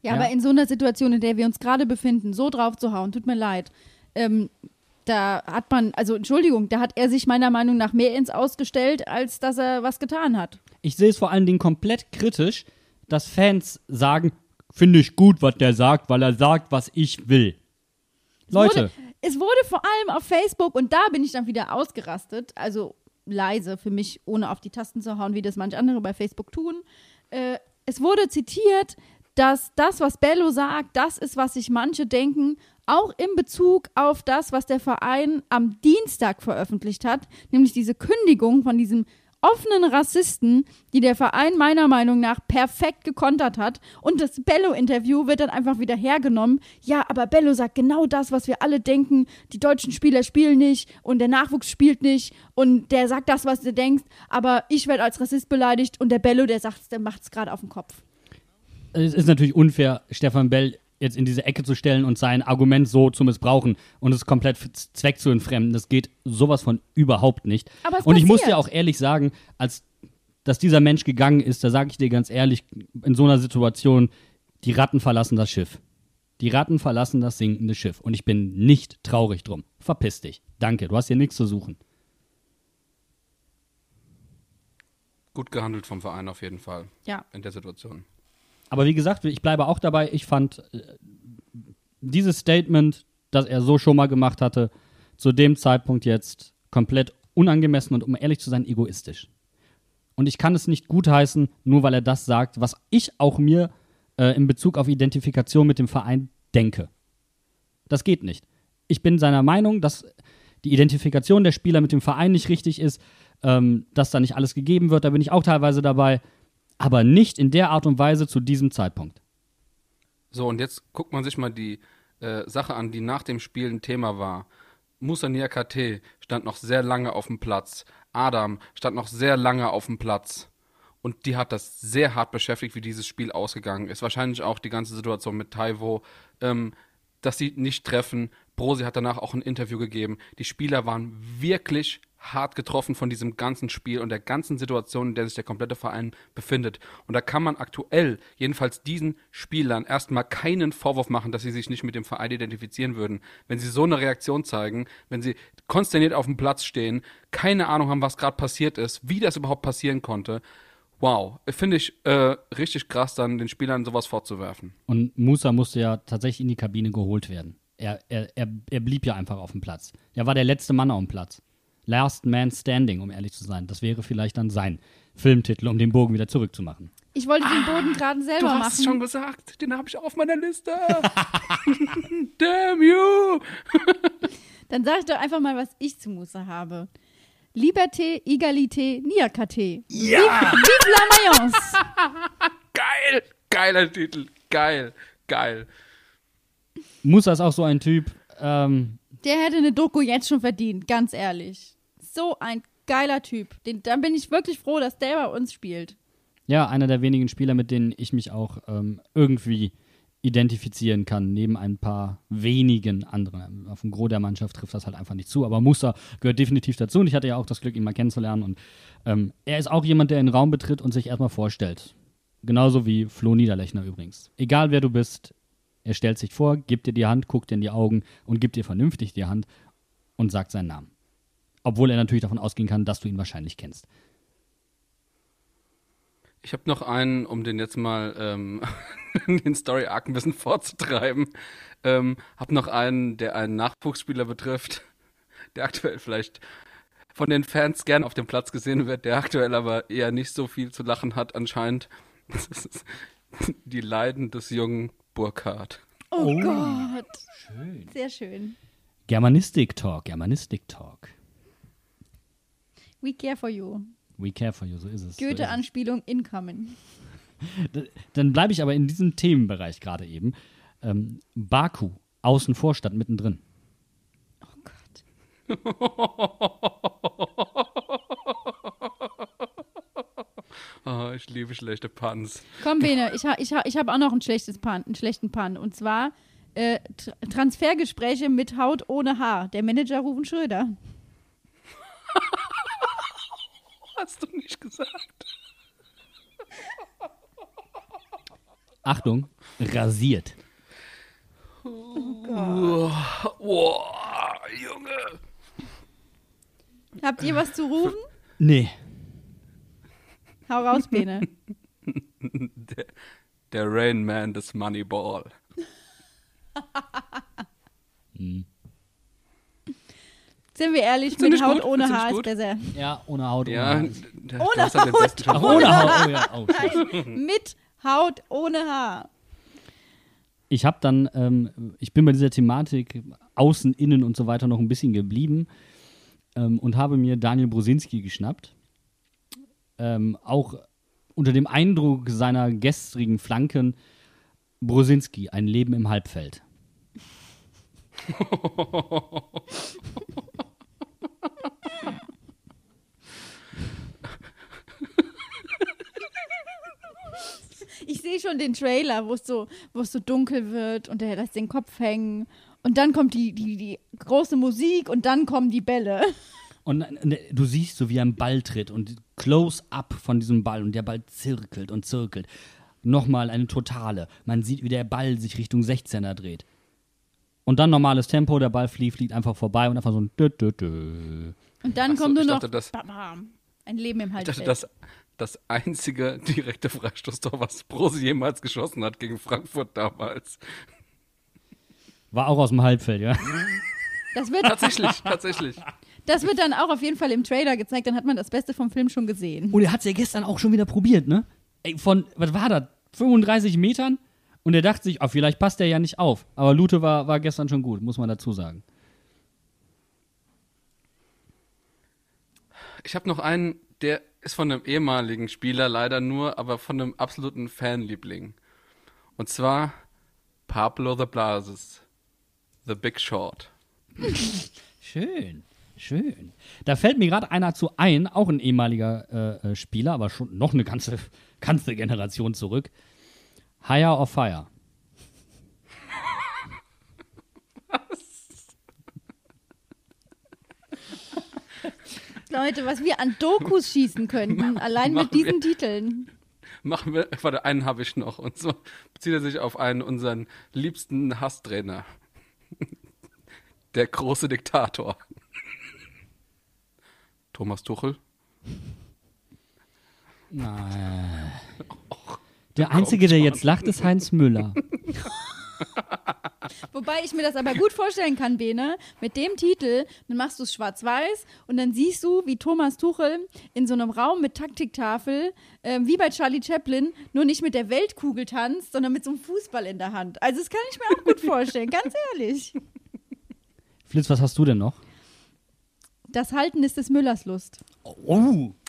Ja, Ja. aber in so einer Situation, in der wir uns gerade befinden, so drauf zu hauen, tut mir leid. Ähm, da hat man, also Entschuldigung, da hat er sich meiner Meinung nach mehr ins Ausgestellt, als dass er was getan hat. Ich sehe es vor allen Dingen komplett kritisch, dass Fans sagen, finde ich gut, was der sagt, weil er sagt, was ich will. Leute, Wurde, es wurde vor allem auf Facebook, und da bin ich dann wieder ausgerastet, also leise für mich, ohne auf die Tasten zu hauen, wie das manche andere bei Facebook tun. Äh, es wurde zitiert, dass das, was Bello sagt, das ist, was sich manche denken, auch in Bezug auf das, was der Verein am Dienstag veröffentlicht hat, nämlich diese Kündigung von diesem offenen Rassisten, die der Verein meiner Meinung nach perfekt gekontert hat. Und das Bello-Interview wird dann einfach wieder hergenommen. Ja, aber Bello sagt genau das, was wir alle denken. Die deutschen Spieler spielen nicht und der Nachwuchs spielt nicht und der sagt das, was du denkst. Aber ich werde als Rassist beleidigt und der Bello, der sagt, der macht es gerade auf den Kopf. Es ist natürlich unfair, Stefan Bell jetzt in diese Ecke zu stellen und sein Argument so zu missbrauchen und es komplett Zweck zu entfremden. Das geht sowas von überhaupt nicht. Aber es und ich muss dir auch ehrlich sagen, als dass dieser Mensch gegangen ist, da sage ich dir ganz ehrlich, in so einer Situation, die Ratten verlassen das Schiff. Die Ratten verlassen das sinkende Schiff. Und ich bin nicht traurig drum. Verpiss dich. Danke, du hast hier nichts zu suchen. Gut gehandelt vom Verein auf jeden Fall Ja. in der Situation. Aber wie gesagt, ich bleibe auch dabei. Ich fand äh, dieses Statement, das er so schon mal gemacht hatte, zu dem Zeitpunkt jetzt komplett unangemessen und um ehrlich zu sein, egoistisch. Und ich kann es nicht gutheißen, nur weil er das sagt, was ich auch mir äh, in Bezug auf Identifikation mit dem Verein denke. Das geht nicht. Ich bin seiner Meinung, dass die Identifikation der Spieler mit dem Verein nicht richtig ist, ähm, dass da nicht alles gegeben wird. Da bin ich auch teilweise dabei aber nicht in der Art und Weise zu diesem Zeitpunkt. So, und jetzt guckt man sich mal die äh, Sache an, die nach dem Spiel ein Thema war. Musa Niakate stand noch sehr lange auf dem Platz. Adam stand noch sehr lange auf dem Platz. Und die hat das sehr hart beschäftigt, wie dieses Spiel ausgegangen ist. Wahrscheinlich auch die ganze Situation mit Taiwo, ähm, dass sie nicht treffen. Brosi hat danach auch ein Interview gegeben. Die Spieler waren wirklich hart getroffen von diesem ganzen Spiel und der ganzen Situation, in der sich der komplette Verein befindet. Und da kann man aktuell, jedenfalls diesen Spielern, erstmal keinen Vorwurf machen, dass sie sich nicht mit dem Verein identifizieren würden. Wenn sie so eine Reaktion zeigen, wenn sie konsterniert auf dem Platz stehen, keine Ahnung haben, was gerade passiert ist, wie das überhaupt passieren konnte. Wow, finde ich äh, richtig krass, dann den Spielern sowas vorzuwerfen. Und Musa musste ja tatsächlich in die Kabine geholt werden. Er, er, er, er blieb ja einfach auf dem Platz. Er war der letzte Mann auf dem Platz. Last Man Standing, um ehrlich zu sein. Das wäre vielleicht dann sein Filmtitel, um den Bogen wieder zurückzumachen. Ich wollte den Boden gerade Du selber hast es schon machen. gesagt, den habe ich auf meiner Liste. *laughs* Damn you! *laughs* Dann sag ich doch einfach mal, was ich zu Musa habe. Liberté, Egalité, Niakate. Ja! Vive, vive la Mayence! *laughs* Geil! Geiler Titel. Geil. Geil. Musa ist auch so ein Typ, ähm, Der hätte eine Doku jetzt schon verdient, ganz ehrlich. So ein geiler Typ. Den, dann bin ich wirklich froh, dass der bei uns spielt. ja, einer der wenigen Spieler, mit denen ich mich auch ähm, irgendwie identifizieren kann, neben ein paar wenigen anderen. Auf dem Gros der Mannschaft trifft das halt einfach nicht zu, aber Musa gehört definitiv dazu und ich hatte ja auch das Glück, ihn mal kennenzulernen und ähm, er ist auch jemand, der in den Raum betritt und sich erstmal vorstellt. Genauso wie Flo Niederlechner übrigens. Egal wer du bist, er stellt sich vor, gibt dir die Hand, guckt dir in die Augen und gibt dir vernünftig die Hand und sagt seinen Namen. Obwohl er natürlich davon ausgehen kann, dass du ihn wahrscheinlich kennst. Ich habe noch einen, um den jetzt mal ähm, *laughs* den Story Arc ein bisschen vorzutreiben. Ähm, hab noch einen, der einen Nachwuchsspieler betrifft, *laughs* der aktuell vielleicht von den Fans gern auf dem Platz gesehen wird, der aktuell aber eher nicht so viel zu lachen hat anscheinend. *laughs* Das ist die Leiden des jungen Burkhardt. Oh, Gott. Sehr schön. Germanistik-Talk, Germanistik-Talk. We care for you. We care for you, so ist es. so ist es. Goethe-Anspielung incoming. *laughs* Dann bleibe ich aber in diesem Themenbereich gerade eben. Ähm, Baku, außen vor statt mittendrin. Oh Gott. *laughs* Oh, ich liebe schlechte Puns. Komm, Bene, ich, ha, ich, ha, ich habe auch noch ein schlechtes Pan, einen schlechten Pan. Und zwar äh, Tr Transfergespräche mit Haut ohne Haar. Der Manager Rufen Schröder. *laughs* Hast du nicht gesagt? Achtung, rasiert. Wow, Junge. Habt ihr was zu rufen? Nee. Hau raus, Bene. *laughs* Der, der Rain Man des Moneyball. Sind wir ehrlich, mit Haut gut? ohne Haar ist besser. Ja, ohne Haut, ohne Ja, Haar. Ohne halt den Haut. Job. Ach, ohne Haut, oh ja, oh, shit. mit Haut ohne Haar. Ich habe dann, ähm, ich bin bei dieser Thematik außen, innen und so weiter noch ein bisschen geblieben ähm, und habe mir Daniel Brosinski geschnappt. Ähm, auch unter dem Eindruck seiner gestrigen Flanken Brosinski, ein Leben im Halbfeld. Ich sehe schon den Trailer, wo es so, so dunkel wird und er lässt den Kopf hängen. Und dann kommt die, die, die große Musik und dann kommen die Bälle. Und äh, du siehst so, wie er einen Ball tritt und Close-up von diesem Ball und der Ball zirkelt und zirkelt. Nochmal eine totale. Man sieht, wie der Ball sich Richtung 16er dreht. Und dann normales Tempo, der Ball fliegt, fliegt einfach vorbei und einfach so ein dö, dö, dö. Und dann so, kommt nur ich noch dachte, das- bam, bam, ein Leben im Ich Halbfeld. dachte, das, das einzige direkte Freistoßtor, was Brosi jemals geschossen hat gegen Frankfurt damals. War auch aus dem Halbfeld, ja. das, wird, Tatsächlich, tatsächlich. Das wird dann auch auf jeden Fall im Trailer gezeigt, dann hat man das Beste vom Film schon gesehen. Und er hat es ja gestern auch schon wieder probiert, ne? Ey, von, was war das? 35 Metern? Und er dachte sich, oh, vielleicht passt der ja nicht auf. Aber Lute war, war gestern schon gut, muss man dazu sagen. Ich habe noch einen, der ist von einem ehemaligen Spieler leider nur, aber von einem absoluten Fanliebling. Und zwar Pablo the Blases, The Big Short. *laughs* Schön, schön. Da fällt mir gerade einer zu ein, auch ein ehemaliger äh, äh, Spieler, aber schon noch eine ganze, *laughs* ganze Generation zurück. Higher or Fire. *laughs* Leute, was wir an Dokus schießen könnten, allein mit machen wir. diesen Titeln. Machen wir, warte, einen habe ich noch. Und so bezieht er sich auf einen unseren liebsten Hasstrainer. *laughs* Der große Diktator. Thomas Tuchel. Der Einzige, der jetzt lacht, ist Heinz Müller. *laughs* Wobei ich mir das aber gut vorstellen kann, Bene, mit dem Titel, dann machst du es schwarz-weiß und dann siehst du, wie Thomas Tuchel in so einem Raum mit Taktiktafel, ähm, wie bei Charlie Chaplin, nur nicht mit der Weltkugel tanzt, sondern mit so einem Fußball in der Hand. Also das kann ich mir auch gut vorstellen, ganz ehrlich. Flitz, was hast du denn noch? Das Halten ist des Müllers Lust. Oh. *laughs*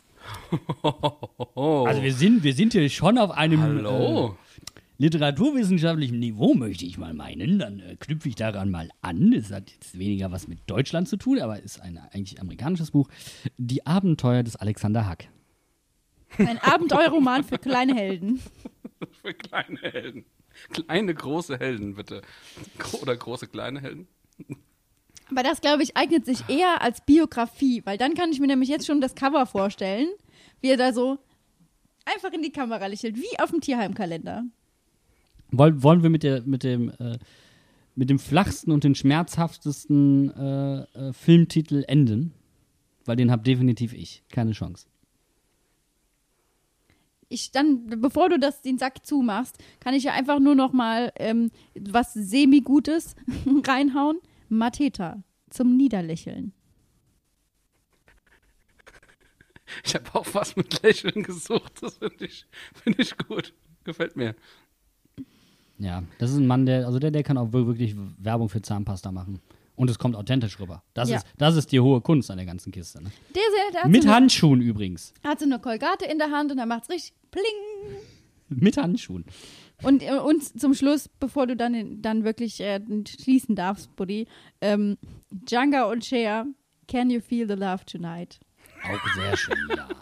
Also wir sind, wir sind hier schon auf einem Hallo. Äh, literaturwissenschaftlichen Niveau, möchte ich mal meinen. Dann äh, knüpfe ich daran mal an. Das hat jetzt weniger was mit Deutschland zu tun, aber ist ein eigentlich amerikanisches Buch. Die Abenteuer des Alexander Hack. Ein Abenteuerroman für kleine Helden. *laughs* Für kleine Helden. Kleine, große Helden, bitte. Gro oder große, kleine Helden. Aber das, glaube ich, eignet sich eher als Biografie, weil dann kann ich mir nämlich jetzt schon das Cover vorstellen, wie er da so einfach in die Kamera lächelt, wie auf dem Tierheimkalender. Wollen, wollen wir mit, der, mit, dem, äh, mit dem flachsten und den schmerzhaftesten äh, äh, Filmtitel enden? Weil den hab definitiv ich. Keine Chance. Ich dann, bevor du das, den Sack zumachst, kann ich ja einfach nur noch mal ähm, was semi-Gutes *laughs* reinhauen. Mateta zum Niederlächeln. Ich habe auch was mit Lächeln gesucht. Das finde ich, find ich gut. Gefällt mir. Ja, das ist ein Mann, der, also der, der kann auch wir- wirklich Werbung für Zahnpasta machen. Und es kommt authentisch rüber. Das, Ja. ist, das ist die hohe Kunst an der ganzen Kiste. Ne? Der, der, der Mit so eine, Handschuhen übrigens. hat so eine Kolgate in der Hand und dann macht's richtig pling. Mit Handschuhen. Und, äh, und zum Schluss, bevor du dann, dann wirklich äh, schließen darfst, Buddy, ähm, Django und Cher, Can You Feel the Love Tonight? Auch sehr schön, ja. *laughs*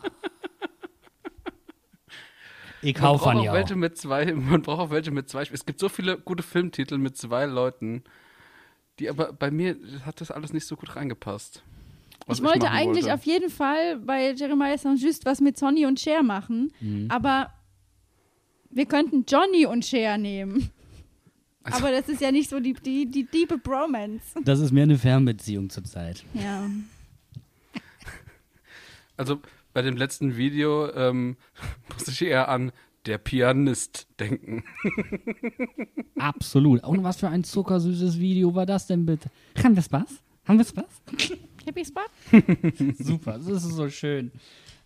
Ich von auch dir. welche mit zwei, man braucht auch welche mit zwei. Es gibt so viele gute Filmtitel mit zwei Leuten, die aber bei mir hat das alles nicht so gut reingepasst. was ich wollte eigentlich wollte. auf jeden Fall bei Jeremiah Saint-Just was mit Sonny und Cher machen, Mhm. aber wir könnten Johnny und Cher nehmen. Also- aber das ist ja nicht so die, die, die diebe Bromance. Das ist mehr eine Fernbeziehung zurzeit. Ja. *laughs* Also bei dem letzten Video ähm, *laughs* musste ich eher an der Pianist denken. *laughs* Absolut. Und was für ein zuckersüßes Video war das denn bitte? Haben wir Spaß? Haben wir Spaß? Happy Spot? Super, das ist so schön.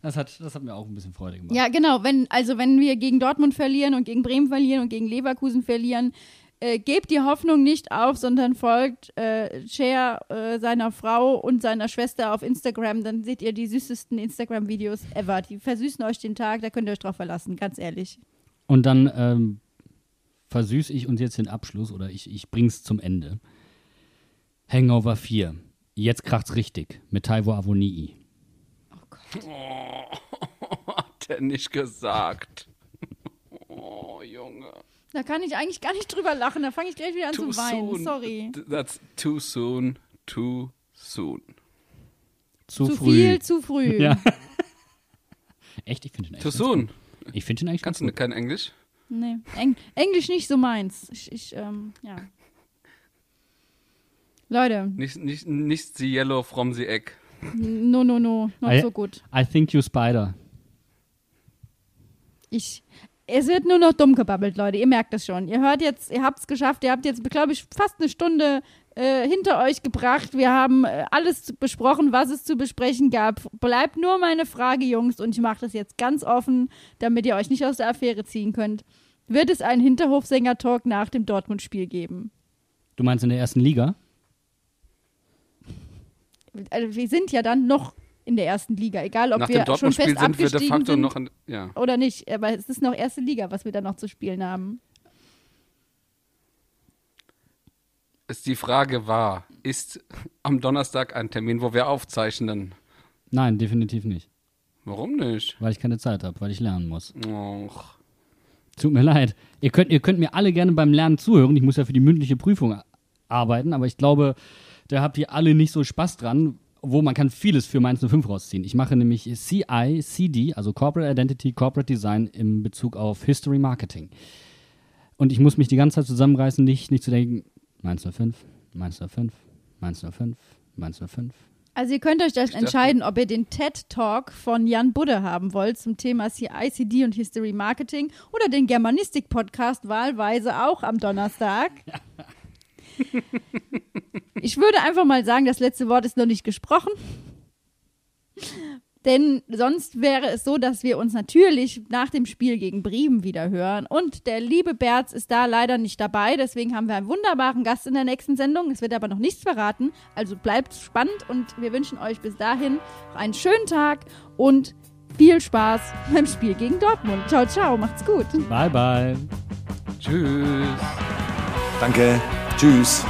Das hat, das hat mir auch ein bisschen Freude gemacht. Ja, genau. Wenn, also wenn wir gegen Dortmund verlieren und gegen Bremen verlieren und gegen Leverkusen verlieren, äh, gebt die Hoffnung nicht auf, sondern folgt äh, Cher äh, seiner Frau und seiner Schwester auf Instagram. Dann seht ihr die süßesten Instagram-Videos ever. Die versüßen euch den Tag, da könnt ihr euch drauf verlassen, ganz ehrlich. Und dann ähm, versüße ich uns jetzt den Abschluss oder ich, ich bring's zum Ende. Hangover 4. Jetzt kracht's richtig. Mit Taiwo Avonii. *laughs* Hat er nicht gesagt. Oh, Junge. Da kann ich eigentlich gar nicht drüber lachen. Da fange ich gleich wieder an Too zu weinen. soon. Sorry. That's too soon. Too soon. Zu, Zu früh. viel, zu früh. *laughs* Ja. echt? Ich finde den echt Too soon. gut. Ich finde den eigentlich Kannst ganz du kein Englisch? Nee, Eng Englisch nicht so meins. Ich, ich ähm, ja. *laughs* Leute, Nicht, nicht, nicht the yellow from the egg. No, no, no, not I- so gut. I think you spider. Ich, es wird nur noch dumm gebabbelt, Leute. Ihr merkt das schon. Ihr hört jetzt, ihr habt es geschafft. Ihr habt jetzt, glaube ich, fast eine Stunde äh, hinter euch gebracht. Wir haben äh, alles besprochen, was es zu besprechen gab. Bleibt nur meine Frage, Jungs, und ich mache das jetzt ganz offen, damit ihr euch nicht aus der Affäre ziehen könnt. Wird es einen Hinterhofsänger-Talk nach dem Dortmund-Spiel geben? Du meinst in der ersten Liga? Also wir sind ja dann noch in der ersten Liga, egal ob Nach wir dem schon fest sind wir de abgestiegen facto sind noch in. Ja. oder nicht. Aber es ist noch erste Liga, was wir da noch zu spielen haben. Ist die Frage war, ist am Donnerstag ein Termin, wo wir aufzeichnen? Nein, definitiv nicht. Warum nicht? Weil ich keine Zeit habe, weil ich lernen muss. Och. Tut mir leid. Ihr könnt, ihr könnt mir alle gerne beim Lernen zuhören. Ich muss ja für die mündliche Prüfung arbeiten, aber ich glaube, da habt ihr alle nicht so Spaß dran, wo man kann vieles für Mainz 05 rausziehen. Ich mache nämlich CI, CD, also Corporate Identity, Corporate Design im Bezug auf History Marketing. Und ich muss mich die ganze Zeit zusammenreißen, nicht, nicht zu denken, Mainz 05, Mainz 05, Mainz 05, Mainz 05. Also ihr könnt euch das entscheiden, ob ihr den TED-Talk von Jan Budde haben wollt zum Thema CICD und History Marketing oder den Germanistik-Podcast wahlweise auch am Donnerstag. *laughs* *laughs* Ich würde einfach mal sagen, das letzte Wort ist noch nicht gesprochen. Denn sonst wäre es so, dass wir uns natürlich nach dem Spiel gegen Bremen wieder hören. Und der liebe Berz ist da leider nicht dabei. Deswegen haben wir einen wunderbaren Gast in der nächsten Sendung. Es wird aber noch nichts verraten. Also bleibt spannend und wir wünschen euch bis dahin noch einen schönen Tag und viel Spaß beim Spiel gegen Dortmund. Ciao, ciao, macht's gut. Bye, bye. Tschüss. Danke. Tschüss.